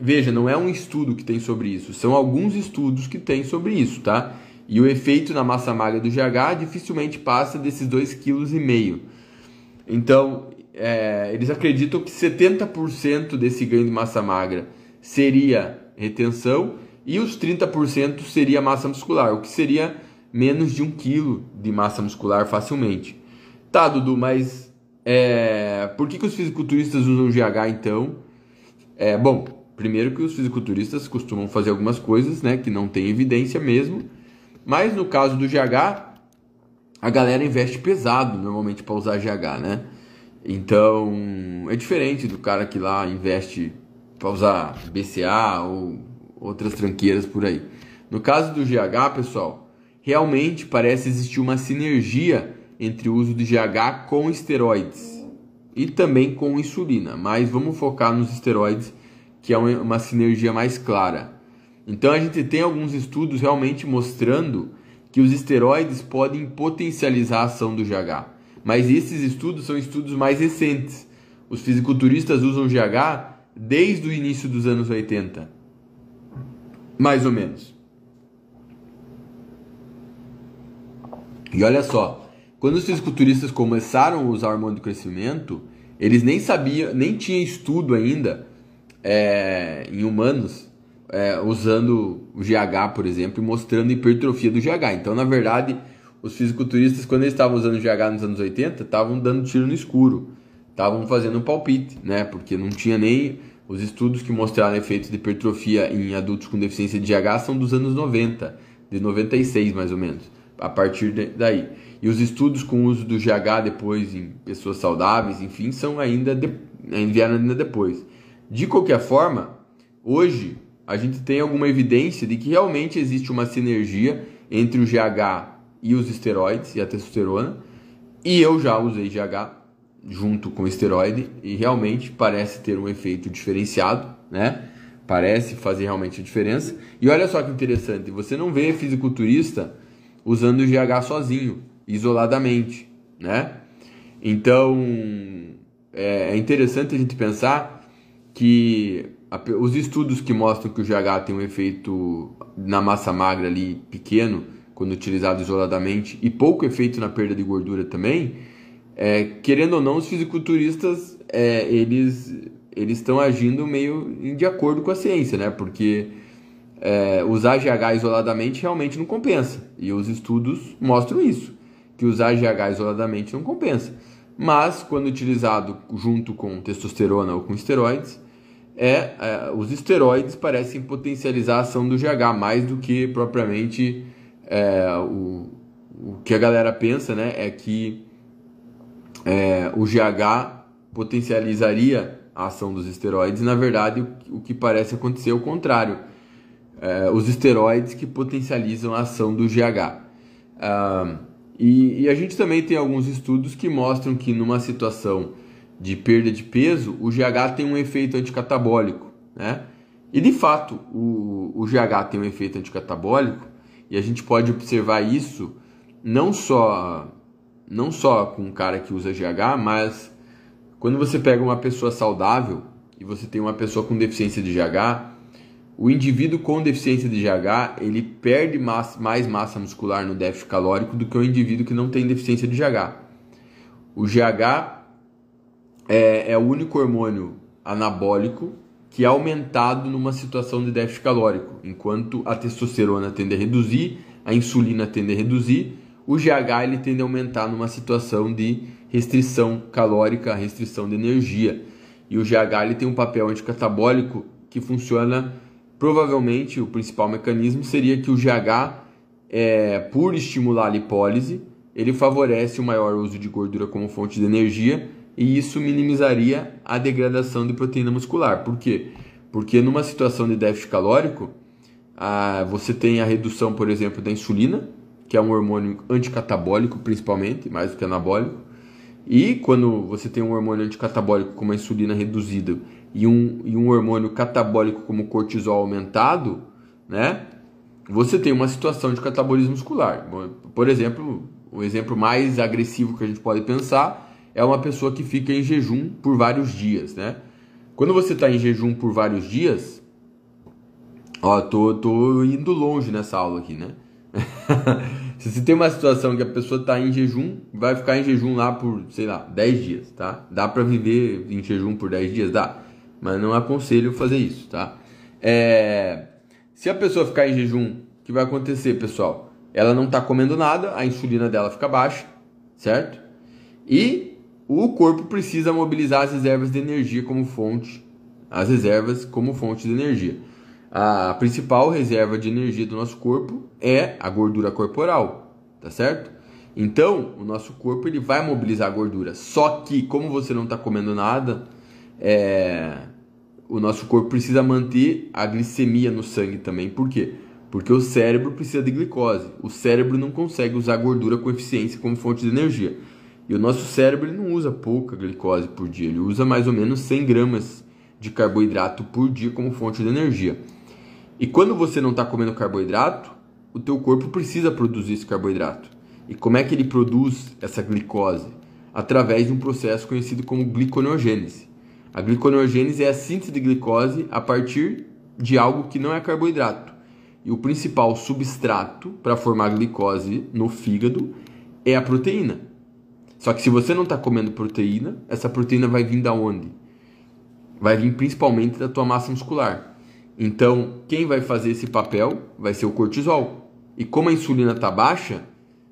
veja, não é um estudo que tem sobre isso, são alguns estudos que tem sobre isso, tá? E o efeito na massa magra do GH dificilmente passa desses 2,5 kg. Então, é, eles acreditam que 70% desse ganho de massa magra seria retenção e os 30% seria massa muscular, o que seria menos de um quilo de massa muscular facilmente. Tá, Dudu, mas é, por que, que os fisiculturistas usam GH então? É, bom, primeiro que os fisiculturistas costumam fazer algumas coisas né, que não tem evidência mesmo, mas no caso do GH, a galera investe pesado normalmente para usar GH, né? Então, é diferente do cara que lá investe para usar BCA ou outras tranqueiras por aí. No caso do GH, pessoal, realmente parece existir uma sinergia entre o uso de GH com esteroides e também com insulina, mas vamos focar nos esteroides, que é uma sinergia mais clara. Então a gente tem alguns estudos realmente mostrando que os esteroides podem potencializar a ação do GH. Mas esses estudos são estudos mais recentes. Os fisiculturistas usam GH desde o início dos anos 80. Mais ou menos. E olha só, quando os fisiculturistas começaram a usar hormônio do crescimento, eles nem sabiam, nem tinha estudo ainda é, em humanos é, usando o GH, por exemplo, e mostrando hipertrofia do GH. Então, na verdade, os fisiculturistas, quando eles estavam usando o GH nos anos 80, estavam dando tiro no escuro, estavam fazendo um palpite, né? Porque não tinha nem os estudos que mostraram efeitos de hipertrofia em adultos com deficiência de GH são dos anos 90, de 96 mais ou menos, a partir daí. E os estudos com o uso do GH depois em pessoas saudáveis, enfim, são ainda de, vieram ainda depois. De qualquer forma, hoje a gente tem alguma evidência de que realmente existe uma sinergia entre o GH e os esteroides e a testosterona. E eu já usei GH junto com esteroide e realmente parece ter um efeito diferenciado, né? Parece fazer realmente a diferença. E olha só que interessante, você não vê fisiculturista usando o GH sozinho, isoladamente, né? Então, é, é interessante a gente pensar que os estudos que mostram que o GH tem um efeito na massa magra ali pequeno, quando utilizado isoladamente, e pouco efeito na perda de gordura também, é, querendo ou não, os fisiculturistas é, eles eles estão agindo meio de acordo com a ciência, né? Porque é, usar GH isoladamente realmente não compensa. E os estudos mostram isso, que usar GH isoladamente não compensa. Mas quando utilizado junto com testosterona ou com esteroides, é, é os esteroides parecem potencializar a ação do GH mais do que propriamente é, o, o que a galera pensa né, é que é, o GH potencializaria a ação dos esteroides, na verdade o, o que parece acontecer é o contrário. É, os esteroides que potencializam a ação do GH. Ah, e, e, a gente também tem alguns estudos que mostram que numa situação de perda de peso, o GH tem um efeito anticatabólico. Né? E de fato, o, o GH tem um efeito anticatabólico e a gente pode observar isso não só não só com um cara que usa GH, mas quando você pega uma pessoa saudável e você tem uma pessoa com deficiência de GH, o indivíduo com deficiência de GH ele perde mais massa muscular no déficit calórico do que o indivíduo que não tem deficiência de GH. O GH é, é o único hormônio anabólico que é aumentado numa situação de déficit calórico, enquanto a testosterona tende a reduzir, a insulina tende a reduzir, o GH ele tende a aumentar numa situação de restrição calórica, restrição de energia. E o GH ele tem um papel anticatabólico que funciona provavelmente o principal mecanismo seria que o GH, é, por estimular a lipólise, ele favorece o maior uso de gordura como fonte de energia e isso minimizaria a degradação de proteína muscular. Por quê? Porque numa situação de déficit calórico, ah, você tem a redução, por exemplo, da insulina, que é um hormônio anticatabólico principalmente, mais do que anabólico. E quando você tem um hormônio anticatabólico como a insulina reduzida e um, e um hormônio catabólico como cortisol aumentado, né? Você tem uma situação de catabolismo muscular. Por exemplo, o exemplo mais agressivo que a gente pode pensar é uma pessoa que fica em jejum por vários dias, né? Quando você está em jejum por vários dias, ó, tô, tô indo longe nessa aula aqui, né? Se você tem uma situação que a pessoa está em jejum, vai ficar em jejum lá por, sei lá, 10 dias, tá? Dá para viver em jejum por 10 dias? Dá. Mas não aconselho fazer isso, tá? É... Se a pessoa ficar em jejum, o que vai acontecer, pessoal? Ela não está comendo nada, a insulina dela fica baixa, certo? E o corpo precisa mobilizar as reservas de energia como fonte, as reservas como fonte de energia. A principal reserva de energia do nosso corpo é a gordura corporal, tá certo? Então, o nosso corpo ele vai mobilizar a gordura. Só que, como você não está comendo nada, é... o nosso corpo precisa manter a glicemia no sangue também. Por quê? Porque o cérebro precisa de glicose. O cérebro não consegue usar gordura com eficiência como fonte de energia. E o nosso cérebro ele não usa pouca glicose por dia, ele usa mais ou menos 100 gramas de carboidrato por dia como fonte de energia. E quando você não está comendo carboidrato, o teu corpo precisa produzir esse carboidrato. E como é que ele produz essa glicose? Através de um processo conhecido como gliconeogênese. A gliconeogênese é a síntese de glicose a partir de algo que não é carboidrato. E o principal substrato para formar glicose no fígado é a proteína. Só que se você não está comendo proteína, essa proteína vai vir da onde? Vai vir principalmente da tua massa muscular. Então, quem vai fazer esse papel vai ser o cortisol. E como a insulina está baixa,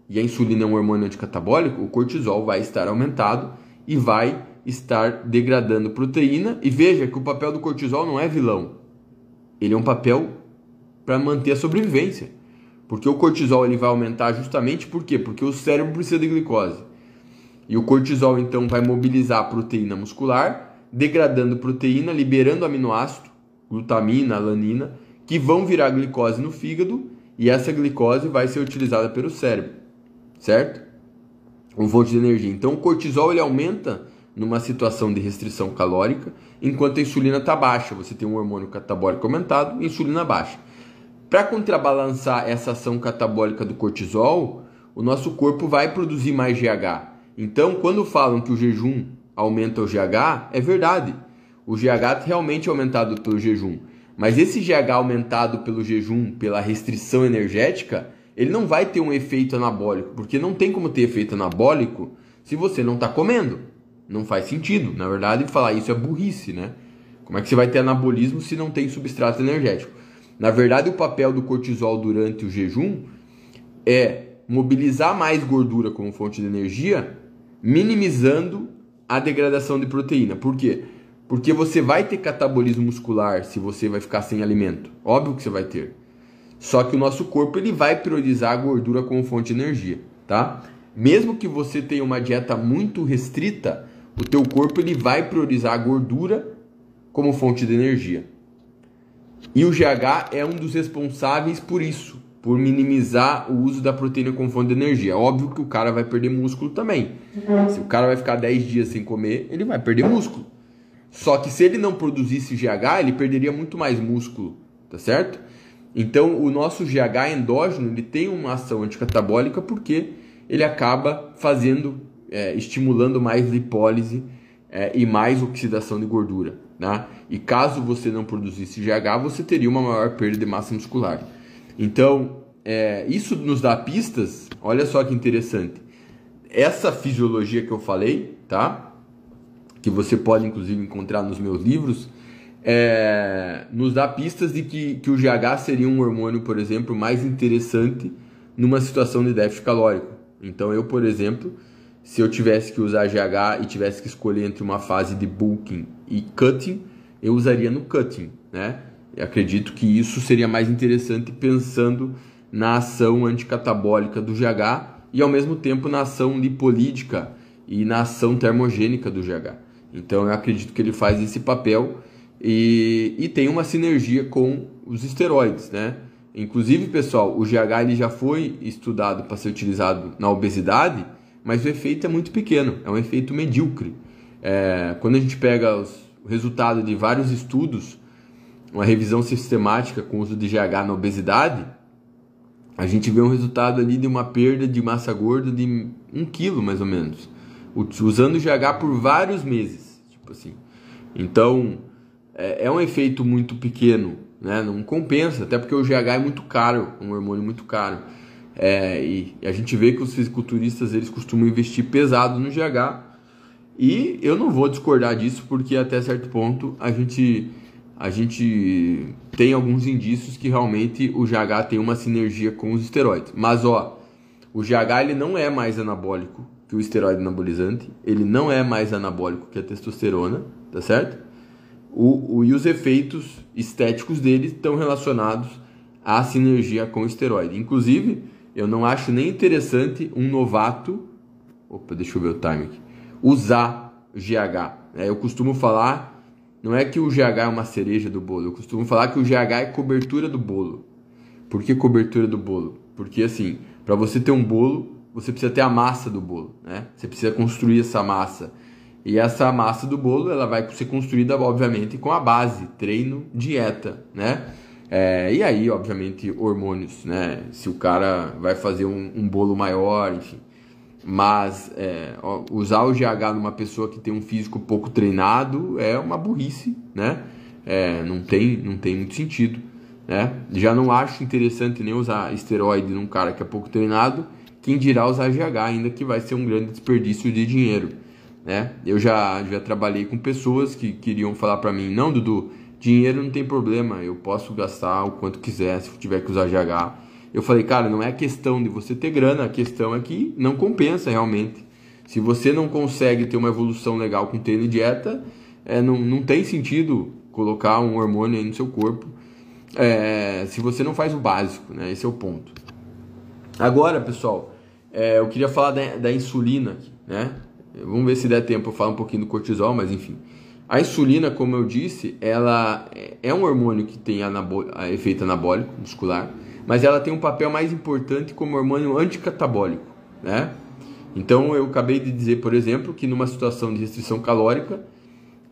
e a insulina é um hormônio anticatabólico, o cortisol vai estar aumentado e vai estar degradando proteína. E veja que o papel do cortisol não é vilão. Ele é um papel para manter a sobrevivência. Porque o cortisol ele vai aumentar justamente por quê? Porque o cérebro precisa de glicose. E o cortisol então vai mobilizar a proteína muscular, degradando proteína, liberando aminoácido, glutamina, alanina, que vão virar glicose no fígado e essa glicose vai ser utilizada pelo cérebro, certo? Uma fonte de energia. Então o cortisol ele aumenta numa situação de restrição calórica, enquanto a insulina está baixa. Você tem um hormônio catabólico aumentado insulina baixa. Para contrabalançar essa ação catabólica do cortisol, o nosso corpo vai produzir mais GH. Então, quando falam que o jejum aumenta o GH, é verdade. O GH realmente é aumentado pelo jejum. Mas esse GH aumentado pelo jejum, pela restrição energética, ele não vai ter um efeito anabólico, porque não tem como ter efeito anabólico se você não está comendo. Não faz sentido. Na verdade, falar isso é burrice, né? Como é que você vai ter anabolismo se não tem substrato energético? Na verdade, o papel do cortisol durante o jejum é mobilizar mais gordura como fonte de energia minimizando a degradação de proteína. Por quê? Porque você vai ter catabolismo muscular se você vai ficar sem alimento. Óbvio que você vai ter. Só que o nosso corpo ele vai priorizar a gordura como fonte de energia, tá? Mesmo que você tenha uma dieta muito restrita, o teu corpo ele vai priorizar a gordura como fonte de energia. E o GH é um dos responsáveis por isso por minimizar o uso da proteína como fonte de energia. Óbvio que o cara vai perder músculo também. Se o cara vai ficar 10 dias sem comer, ele vai perder músculo. Só que se ele não produzisse GH, ele perderia muito mais músculo, tá certo? Então, o nosso GH endógeno ele tem uma ação anticatabólica porque ele acaba fazendo, é, estimulando mais lipólise é, e mais oxidação de gordura. Né? E caso você não produzisse GH, você teria uma maior perda de massa muscular. Então, é, isso nos dá pistas. Olha só que interessante. Essa fisiologia que eu falei, tá? Que você pode inclusive encontrar nos meus livros, é, nos dá pistas de que, que o GH seria um hormônio, por exemplo, mais interessante numa situação de déficit calórico. Então, eu, por exemplo, se eu tivesse que usar GH e tivesse que escolher entre uma fase de bulking e cutting, eu usaria no cutting, né? acredito que isso seria mais interessante pensando na ação anticatabólica do GH e ao mesmo tempo na ação lipolítica e na ação termogênica do GH. Então eu acredito que ele faz esse papel e, e tem uma sinergia com os esteroides, né? Inclusive, pessoal, o GH ele já foi estudado para ser utilizado na obesidade, mas o efeito é muito pequeno, é um efeito medíocre. É, quando a gente pega os, o resultado de vários estudos uma revisão sistemática com uso de GH na obesidade, a gente vê um resultado ali de uma perda de massa gorda de um quilo mais ou menos, usando o GH por vários meses, tipo assim. Então é, é um efeito muito pequeno, né? Não compensa, até porque o GH é muito caro, um hormônio muito caro. É, e a gente vê que os fisiculturistas eles costumam investir pesado no GH e eu não vou discordar disso porque até certo ponto a gente a gente tem alguns indícios que realmente o GH tem uma sinergia com os esteroides. Mas ó, o GH ele não é mais anabólico que o esteroide anabolizante, ele não é mais anabólico que a testosterona, tá certo? O, o, e os efeitos estéticos dele estão relacionados à sinergia com o esteroide. Inclusive, eu não acho nem interessante um novato, opa, deixa eu ver o time aqui, usar GH. É, eu costumo falar não é que o GH é uma cereja do bolo. Eu costumo falar que o GH é cobertura do bolo. Por que cobertura do bolo? Porque assim, para você ter um bolo, você precisa ter a massa do bolo, né? Você precisa construir essa massa. E essa massa do bolo, ela vai ser construída, obviamente, com a base, treino, dieta, né? É, e aí, obviamente, hormônios, né? Se o cara vai fazer um, um bolo maior, enfim. Mas é, usar o GH numa pessoa que tem um físico pouco treinado é uma burrice, né? É, não, tem, não tem muito sentido. Né? Já não acho interessante nem usar esteroide num cara que é pouco treinado, que quem dirá usar GH, ainda que vai ser um grande desperdício de dinheiro. Né? Eu já, já trabalhei com pessoas que queriam falar para mim, não, Dudu, dinheiro não tem problema, eu posso gastar o quanto quiser se tiver que usar GH. Eu falei, cara, não é questão de você ter grana, a questão é que não compensa realmente. Se você não consegue ter uma evolução legal com treino e dieta, é, não, não tem sentido colocar um hormônio aí no seu corpo é, se você não faz o básico, né? Esse é o ponto. Agora, pessoal, é, eu queria falar da, da insulina aqui, né? Vamos ver se der tempo eu falar um pouquinho do cortisol, mas enfim. A insulina, como eu disse, ela é um hormônio que tem efeito anabólico muscular, mas ela tem um papel mais importante como hormônio anticatabólico, né? Então eu acabei de dizer, por exemplo, que numa situação de restrição calórica,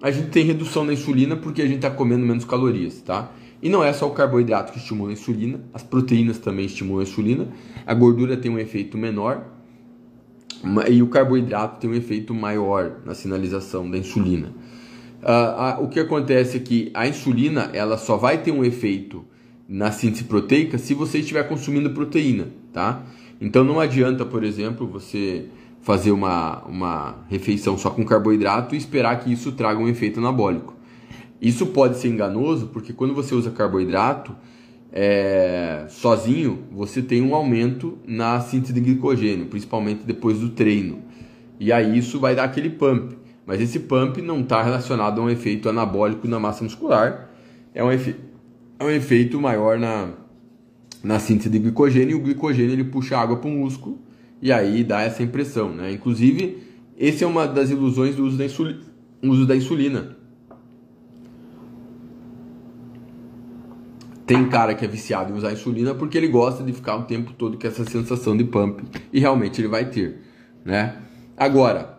a gente tem redução na insulina porque a gente está comendo menos calorias, tá? E não é só o carboidrato que estimula a insulina, as proteínas também estimulam a insulina, a gordura tem um efeito menor e o carboidrato tem um efeito maior na sinalização da insulina. Uh, uh, o que acontece é que a insulina ela só vai ter um efeito na síntese proteica se você estiver consumindo proteína, tá? Então não adianta, por exemplo, você fazer uma, uma refeição só com carboidrato e esperar que isso traga um efeito anabólico. Isso pode ser enganoso porque quando você usa carboidrato é, sozinho, você tem um aumento na síntese de glicogênio, principalmente depois do treino. E aí isso vai dar aquele pump. Mas esse pump não está relacionado a um efeito anabólico na massa muscular, é um, efe, é um efeito maior na, na síntese de glicogênio, e o glicogênio ele puxa água para o músculo e aí dá essa impressão. Né? Inclusive, esse é uma das ilusões do uso da, uso da insulina. Tem cara que é viciado em usar insulina porque ele gosta de ficar o tempo todo com essa sensação de pump e realmente ele vai ter, né? Agora,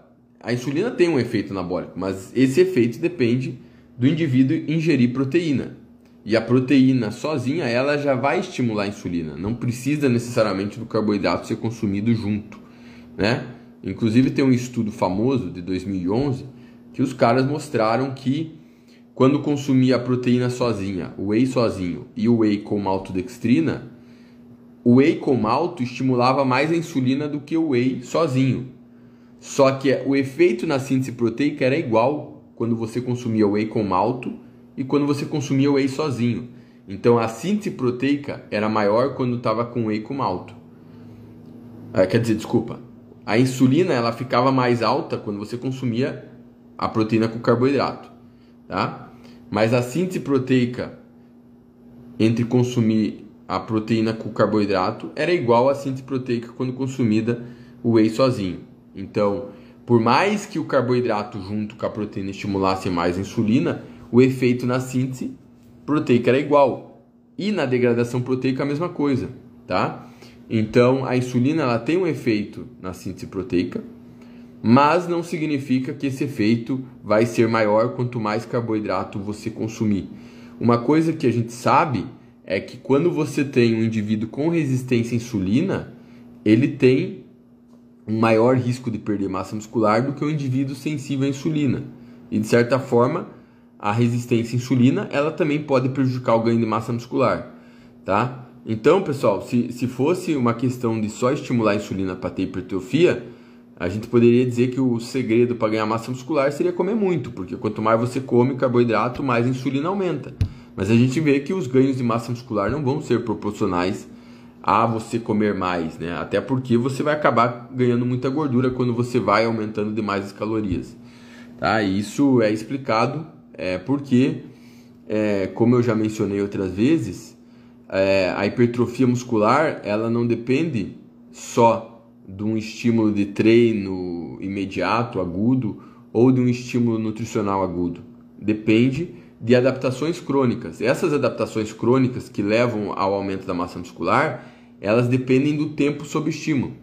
a insulina tem um efeito anabólico, mas esse efeito depende do indivíduo ingerir proteína. E a proteína sozinha, ela já vai estimular a insulina, não precisa necessariamente do carboidrato ser consumido junto, né? Inclusive tem um estudo famoso de 2011 que os caras mostraram que quando consumia a proteína sozinha, o whey sozinho e o whey com maltodextrina, o whey com malto estimulava mais a insulina do que o whey sozinho. Só que o efeito na síntese proteica era igual quando você consumia whey com malto e quando você consumia o whey sozinho. Então a síntese proteica era maior quando estava com whey com alto. Ah, quer dizer, desculpa, a insulina ela ficava mais alta quando você consumia a proteína com carboidrato, tá? Mas a síntese proteica entre consumir a proteína com carboidrato era igual à síntese proteica quando consumida o whey sozinho. Então, por mais que o carboidrato junto com a proteína estimulasse mais a insulina, o efeito na síntese proteica era igual. E na degradação proteica a mesma coisa, tá? Então a insulina ela tem um efeito na síntese proteica, mas não significa que esse efeito vai ser maior quanto mais carboidrato você consumir. Uma coisa que a gente sabe é que quando você tem um indivíduo com resistência à insulina, ele tem um maior risco de perder massa muscular do que o um indivíduo sensível à insulina. E de certa forma, a resistência à insulina, ela também pode prejudicar o ganho de massa muscular, tá? Então, pessoal, se, se fosse uma questão de só estimular a insulina para ter hipertrofia, a gente poderia dizer que o segredo para ganhar massa muscular seria comer muito, porque quanto mais você come carboidrato, mais a insulina aumenta. Mas a gente vê que os ganhos de massa muscular não vão ser proporcionais a você comer mais, né? Até porque você vai acabar ganhando muita gordura quando você vai aumentando demais as calorias. Tá? Isso é explicado é, porque, é, como eu já mencionei outras vezes, é, a hipertrofia muscular ela não depende só de um estímulo de treino imediato, agudo, ou de um estímulo nutricional agudo. Depende de adaptações crônicas. Essas adaptações crônicas que levam ao aumento da massa muscular, elas dependem do tempo sob estímulo.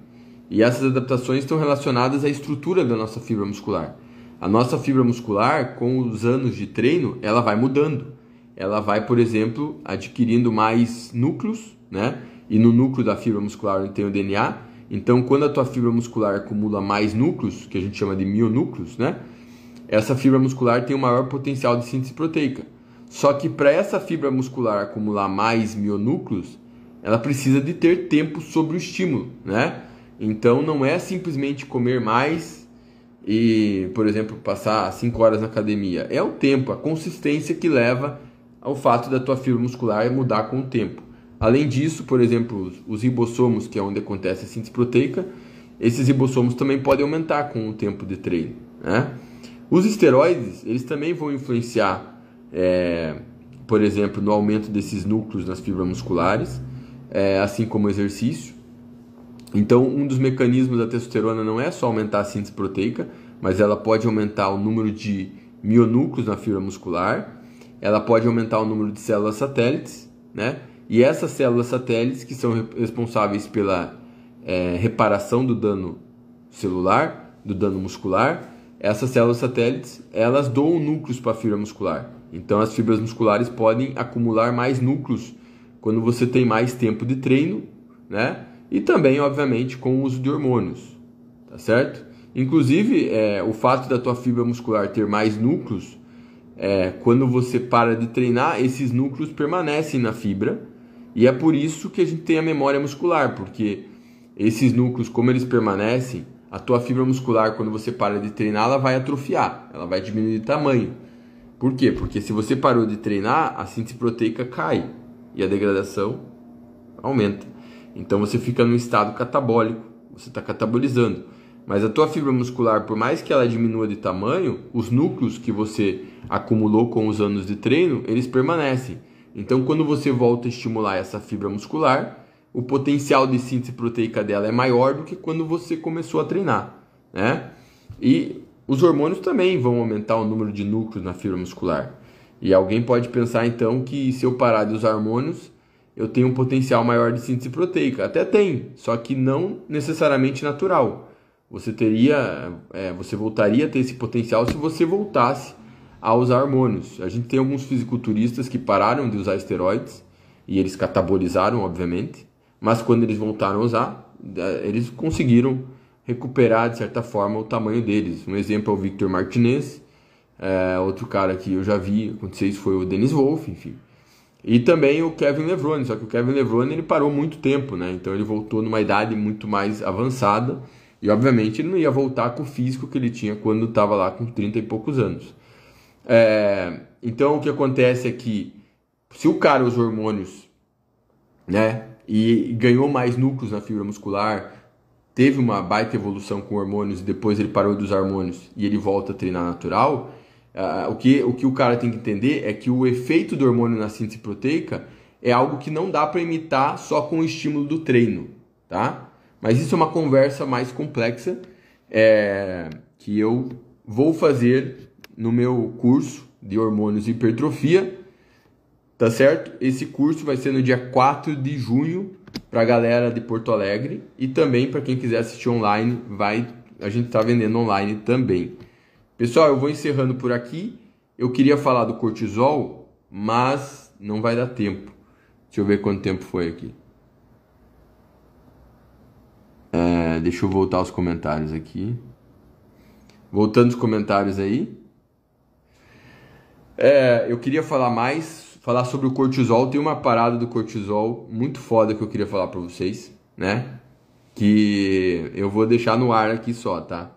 E essas adaptações estão relacionadas à estrutura da nossa fibra muscular. A nossa fibra muscular, com os anos de treino, ela vai mudando. Ela vai, por exemplo, adquirindo mais núcleos, né? E no núcleo da fibra muscular tem o DNA. Então, quando a tua fibra muscular acumula mais núcleos, que a gente chama de mionúcleos, né? Essa fibra muscular tem o um maior potencial de síntese proteica. Só que para essa fibra muscular acumular mais mionúcleos, ela precisa de ter tempo sobre o estímulo, né? Então não é simplesmente comer mais e, por exemplo, passar 5 horas na academia. É o tempo, a consistência que leva ao fato da tua fibra muscular mudar com o tempo. Além disso, por exemplo, os ribossomos, que é onde acontece a síntese proteica, esses ribossomos também podem aumentar com o tempo de treino. Né? Os esteroides, eles também vão influenciar, é, por exemplo, no aumento desses núcleos nas fibras musculares, é, assim como exercício. Então, um dos mecanismos da testosterona não é só aumentar a síntese proteica, mas ela pode aumentar o número de mionúcleos na fibra muscular, ela pode aumentar o número de células satélites, né? E essas células satélites que são responsáveis pela é, reparação do dano celular, do dano muscular, essas células satélites elas doam núcleos para a fibra muscular. Então as fibras musculares podem acumular mais núcleos quando você tem mais tempo de treino, né? E também, obviamente, com o uso de hormônios, tá certo? Inclusive, é, o fato da tua fibra muscular ter mais núcleos, é, quando você para de treinar, esses núcleos permanecem na fibra e é por isso que a gente tem a memória muscular, porque esses núcleos, como eles permanecem, a tua fibra muscular, quando você para de treinar, ela vai atrofiar, ela vai diminuir de tamanho. Por quê? Porque se você parou de treinar, a síntese proteica cai e a degradação aumenta. Então você fica num estado catabólico, você está catabolizando. Mas a tua fibra muscular, por mais que ela diminua de tamanho, os núcleos que você acumulou com os anos de treino, eles permanecem. Então, quando você volta a estimular essa fibra muscular, o potencial de síntese proteica dela é maior do que quando você começou a treinar, né? E os hormônios também vão aumentar o número de núcleos na fibra muscular. E alguém pode pensar então que se eu parar de usar hormônios, eu tenho um potencial maior de síntese proteica. Até tem, só que não necessariamente natural. Você teria, é, você voltaria a ter esse potencial se você voltasse a usar hormônios. A gente tem alguns fisiculturistas que pararam de usar esteroides e eles catabolizaram, obviamente, mas quando eles voltaram a usar, é, eles conseguiram recuperar de certa forma o tamanho deles. Um exemplo é o Victor Martinez, é, outro cara que eu já vi acontecer isso foi o Dennis Wolff, enfim. E também o Kevin Levrone, só que o Kevin Levrone ele parou muito tempo, né? Então ele voltou numa idade muito mais avançada e obviamente ele não ia voltar com o físico que ele tinha quando estava lá com 30 e poucos anos. É, então o que acontece é que se o cara usa hormônios, né, e ganhou mais núcleos na fibra muscular, teve uma baita evolução com hormônios e depois ele parou de usar hormônios e ele volta a treinar natural, uh, o, que, o que o cara tem que entender é que o efeito do hormônio na síntese proteica é algo que não dá para imitar só com o estímulo do treino, tá? Mas isso é uma conversa mais complexa é, que eu vou fazer no meu curso de hormônios e hipertrofia, tá certo? Esse curso vai ser no dia 4 de junho para a galera de Porto Alegre e também para quem quiser assistir online, vai a gente está vendendo online também. Pessoal, eu vou encerrando por aqui. Eu queria falar do cortisol, mas não vai dar tempo. Deixa eu ver quanto tempo foi aqui. É, deixa eu voltar os comentários aqui. Voltando os comentários aí. É, eu queria falar mais, falar sobre o cortisol. Tem uma parada do cortisol muito foda que eu queria falar para vocês, né? Que eu vou deixar no ar aqui só, tá?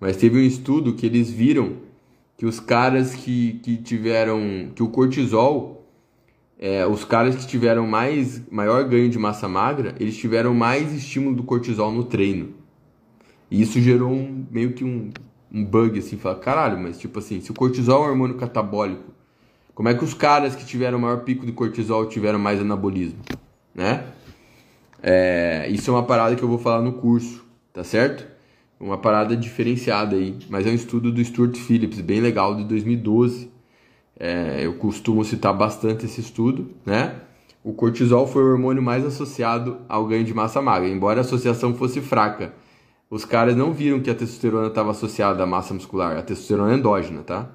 Mas teve um estudo que eles viram que os caras que, que tiveram. que o cortisol. É, os caras que tiveram mais maior ganho de massa magra, eles tiveram mais estímulo do cortisol no treino. E isso gerou um, meio que um, um bug assim, falar, caralho, mas tipo assim, se o cortisol é um hormônio catabólico, como é que os caras que tiveram maior pico de cortisol tiveram mais anabolismo, né? É, isso é uma parada que eu vou falar no curso, tá certo? Uma parada diferenciada aí, mas é um estudo do Stuart Phillips, bem legal, de 2012. É, eu costumo citar bastante esse estudo, né? O cortisol foi o hormônio mais associado ao ganho de massa magra, embora a associação fosse fraca os caras não viram que a testosterona estava associada à massa muscular. A testosterona é endógena, tá?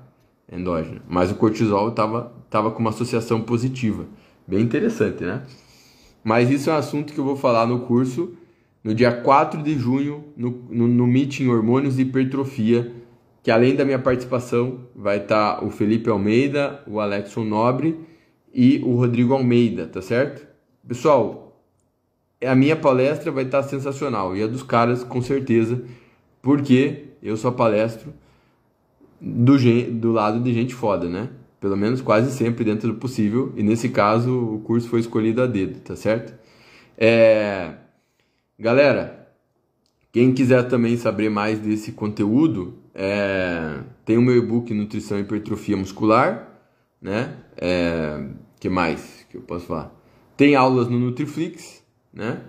Endógena. Mas o cortisol estava tava com uma associação positiva. Bem interessante, né? Mas isso é um assunto que eu vou falar no curso no dia 4 de junho, no, no, no Meeting Hormônios e Hipertrofia, que além da minha participação vai estar tá o Felipe Almeida, o Alexson Nobre e o Rodrigo Almeida, tá certo? Pessoal, a minha palestra vai estar sensacional e a dos caras com certeza, porque eu só palestro do, do lado de gente foda, né? Pelo menos quase sempre dentro do possível. E nesse caso o curso foi escolhido a dedo, tá certo? É... Galera, quem quiser também saber mais desse conteúdo, é... tem o meu e-book Nutrição e Hipertrofia Muscular, né? É... que mais que eu posso falar? Tem aulas no Nutriflix, né?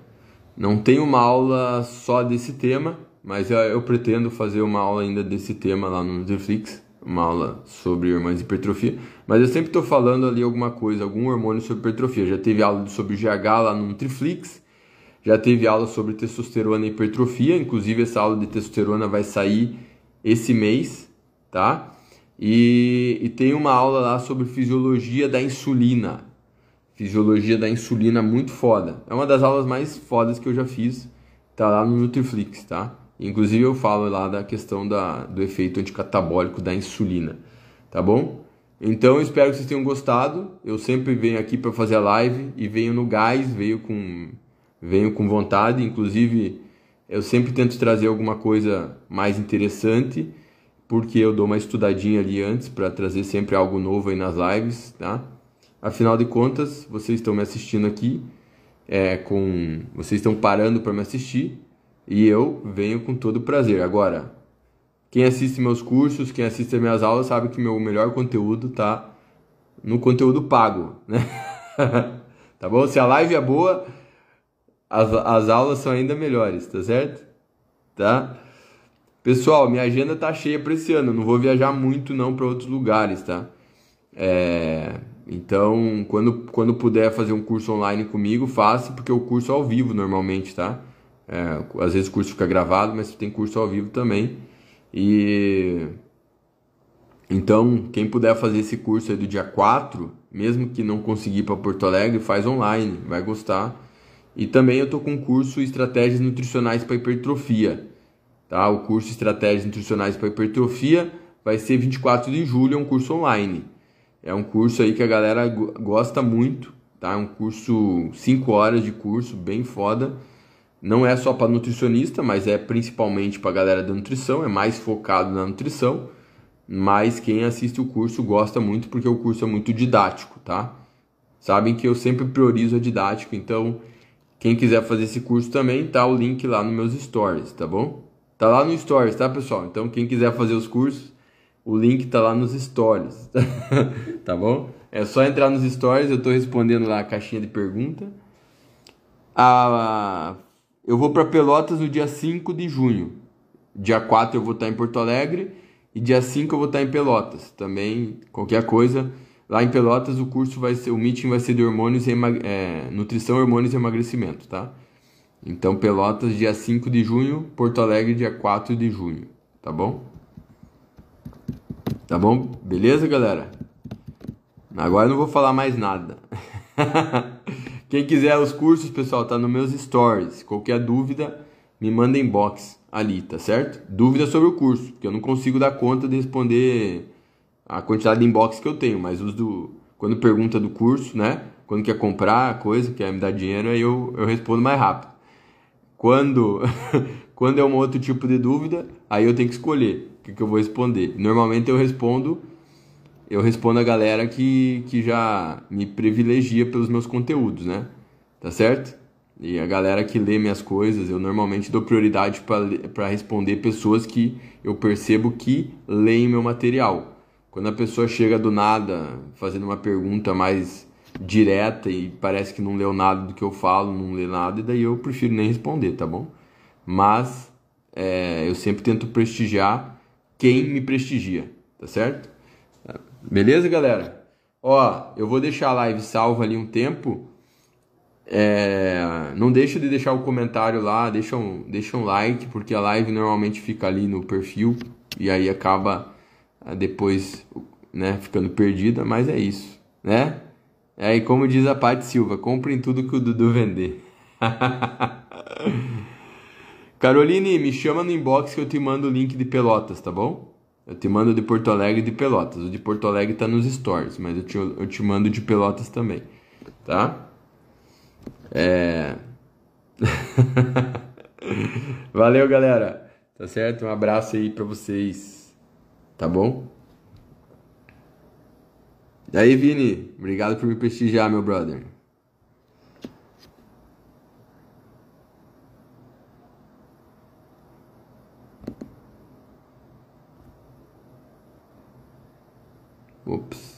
Não tem uma aula só desse tema, mas eu, eu pretendo fazer uma aula ainda desse tema lá no Nutriflix uma aula sobre hormônios de hipertrofia, mas eu sempre estou falando ali alguma coisa, algum hormônio sobre hipertrofia. Já teve aula sobre GH lá no Nutriflix, já teve aula sobre testosterona e hipertrofia, inclusive essa aula de testosterona vai sair esse mês, tá? E, e tem uma aula lá sobre fisiologia da insulina. Fisiologia da insulina muito foda. É uma das aulas mais fodas que eu já fiz, tá lá no Nutriflix, tá? Inclusive eu falo lá da questão da, do efeito anticatabólico da insulina, tá bom? Então espero que vocês tenham gostado. Eu sempre venho aqui para fazer a live e venho no gás, venho com, venho com vontade. Inclusive eu sempre tento trazer alguma coisa mais interessante, porque eu dou uma estudadinha ali antes para trazer sempre algo novo aí nas lives, tá? Afinal de contas, vocês estão me assistindo aqui, é, com, vocês estão parando para me assistir e eu venho com todo prazer. Agora, quem assiste meus cursos, quem assiste minhas aulas, sabe que meu melhor conteúdo tá no conteúdo pago, né? tá bom? Se a live é boa, as, as aulas são ainda melhores, tá certo? Tá? Pessoal, minha agenda tá cheia para esse ano. Não vou viajar muito não para outros lugares, tá? É... Então, quando, quando puder fazer um curso online comigo, faça, porque o curso é ao vivo normalmente, tá? É, às vezes o curso fica gravado, mas tem curso ao vivo também. E então, quem puder fazer esse curso aí do dia 4, mesmo que não conseguir para Porto Alegre, faz online, vai gostar. E também eu tô com o curso Estratégias Nutricionais para Hipertrofia. Tá? O curso Estratégias Nutricionais para Hipertrofia vai ser 24 de julho, é um curso online. É um curso aí que a galera gosta muito, tá? É um curso 5 horas de curso, bem foda. Não é só para nutricionista, mas é principalmente para a galera da nutrição, é mais focado na nutrição. Mas quem assiste o curso gosta muito porque o curso é muito didático, tá? Sabem que eu sempre priorizo a didática, então quem quiser fazer esse curso também, tá o link lá nos meus stories, tá bom? Tá lá no stories, tá, pessoal? Então quem quiser fazer os cursos, o link tá lá nos stories, tá bom? É só entrar nos stories, eu tô respondendo lá a caixinha de pergunta. A eu vou para Pelotas no dia 5 de junho. Dia 4 eu vou estar em Porto Alegre e dia 5 eu vou estar em Pelotas. Também, qualquer coisa, lá em Pelotas o curso vai ser, o meeting vai ser de hormônios e é, nutrição, hormônios e emagrecimento, tá? Então, Pelotas dia 5 de junho, Porto Alegre dia 4 de junho, tá bom? Tá bom? Beleza, galera? Agora eu não vou falar mais nada. Quem quiser os cursos, pessoal, tá nos meus stories. Qualquer dúvida, me manda inbox ali, tá certo? Dúvida sobre o curso, porque eu não consigo dar conta de responder a quantidade de inbox que eu tenho, mas os do quando pergunta do curso, né? Quando quer comprar coisa, quer me dar dinheiro, aí eu, eu respondo mais rápido. Quando quando é um outro tipo de dúvida, aí eu tenho que escolher o que, que eu vou responder. Normalmente eu respondo eu respondo a galera que, que já me privilegia pelos meus conteúdos, né? Tá certo? E a galera que lê minhas coisas, eu normalmente dou prioridade para responder pessoas que eu percebo que leem meu material. Quando a pessoa chega do nada fazendo uma pergunta mais direta e parece que não leu nada do que eu falo, não lê nada, e daí eu prefiro nem responder, tá bom? Mas é, eu sempre tento prestigiar quem me prestigia, tá certo? Beleza, galera? Ó, eu vou deixar a live salva ali um tempo. É, não deixa de deixar o comentário lá, deixa um, deixa um like, porque a live normalmente fica ali no perfil e aí acaba depois né, ficando perdida, mas é isso, né? É, e como diz a Paty Silva, comprem tudo que o Dudu vender. Caroline, me chama no inbox que eu te mando o link de Pelotas, tá bom? Eu te mando de Porto Alegre e de Pelotas. O de Porto Alegre tá nos stories, mas eu te, eu te mando de Pelotas também, tá? É... Valeu, galera. Tá certo? Um abraço aí pra vocês. Tá bom? E aí, Vini? Obrigado por me prestigiar, meu brother. Ops.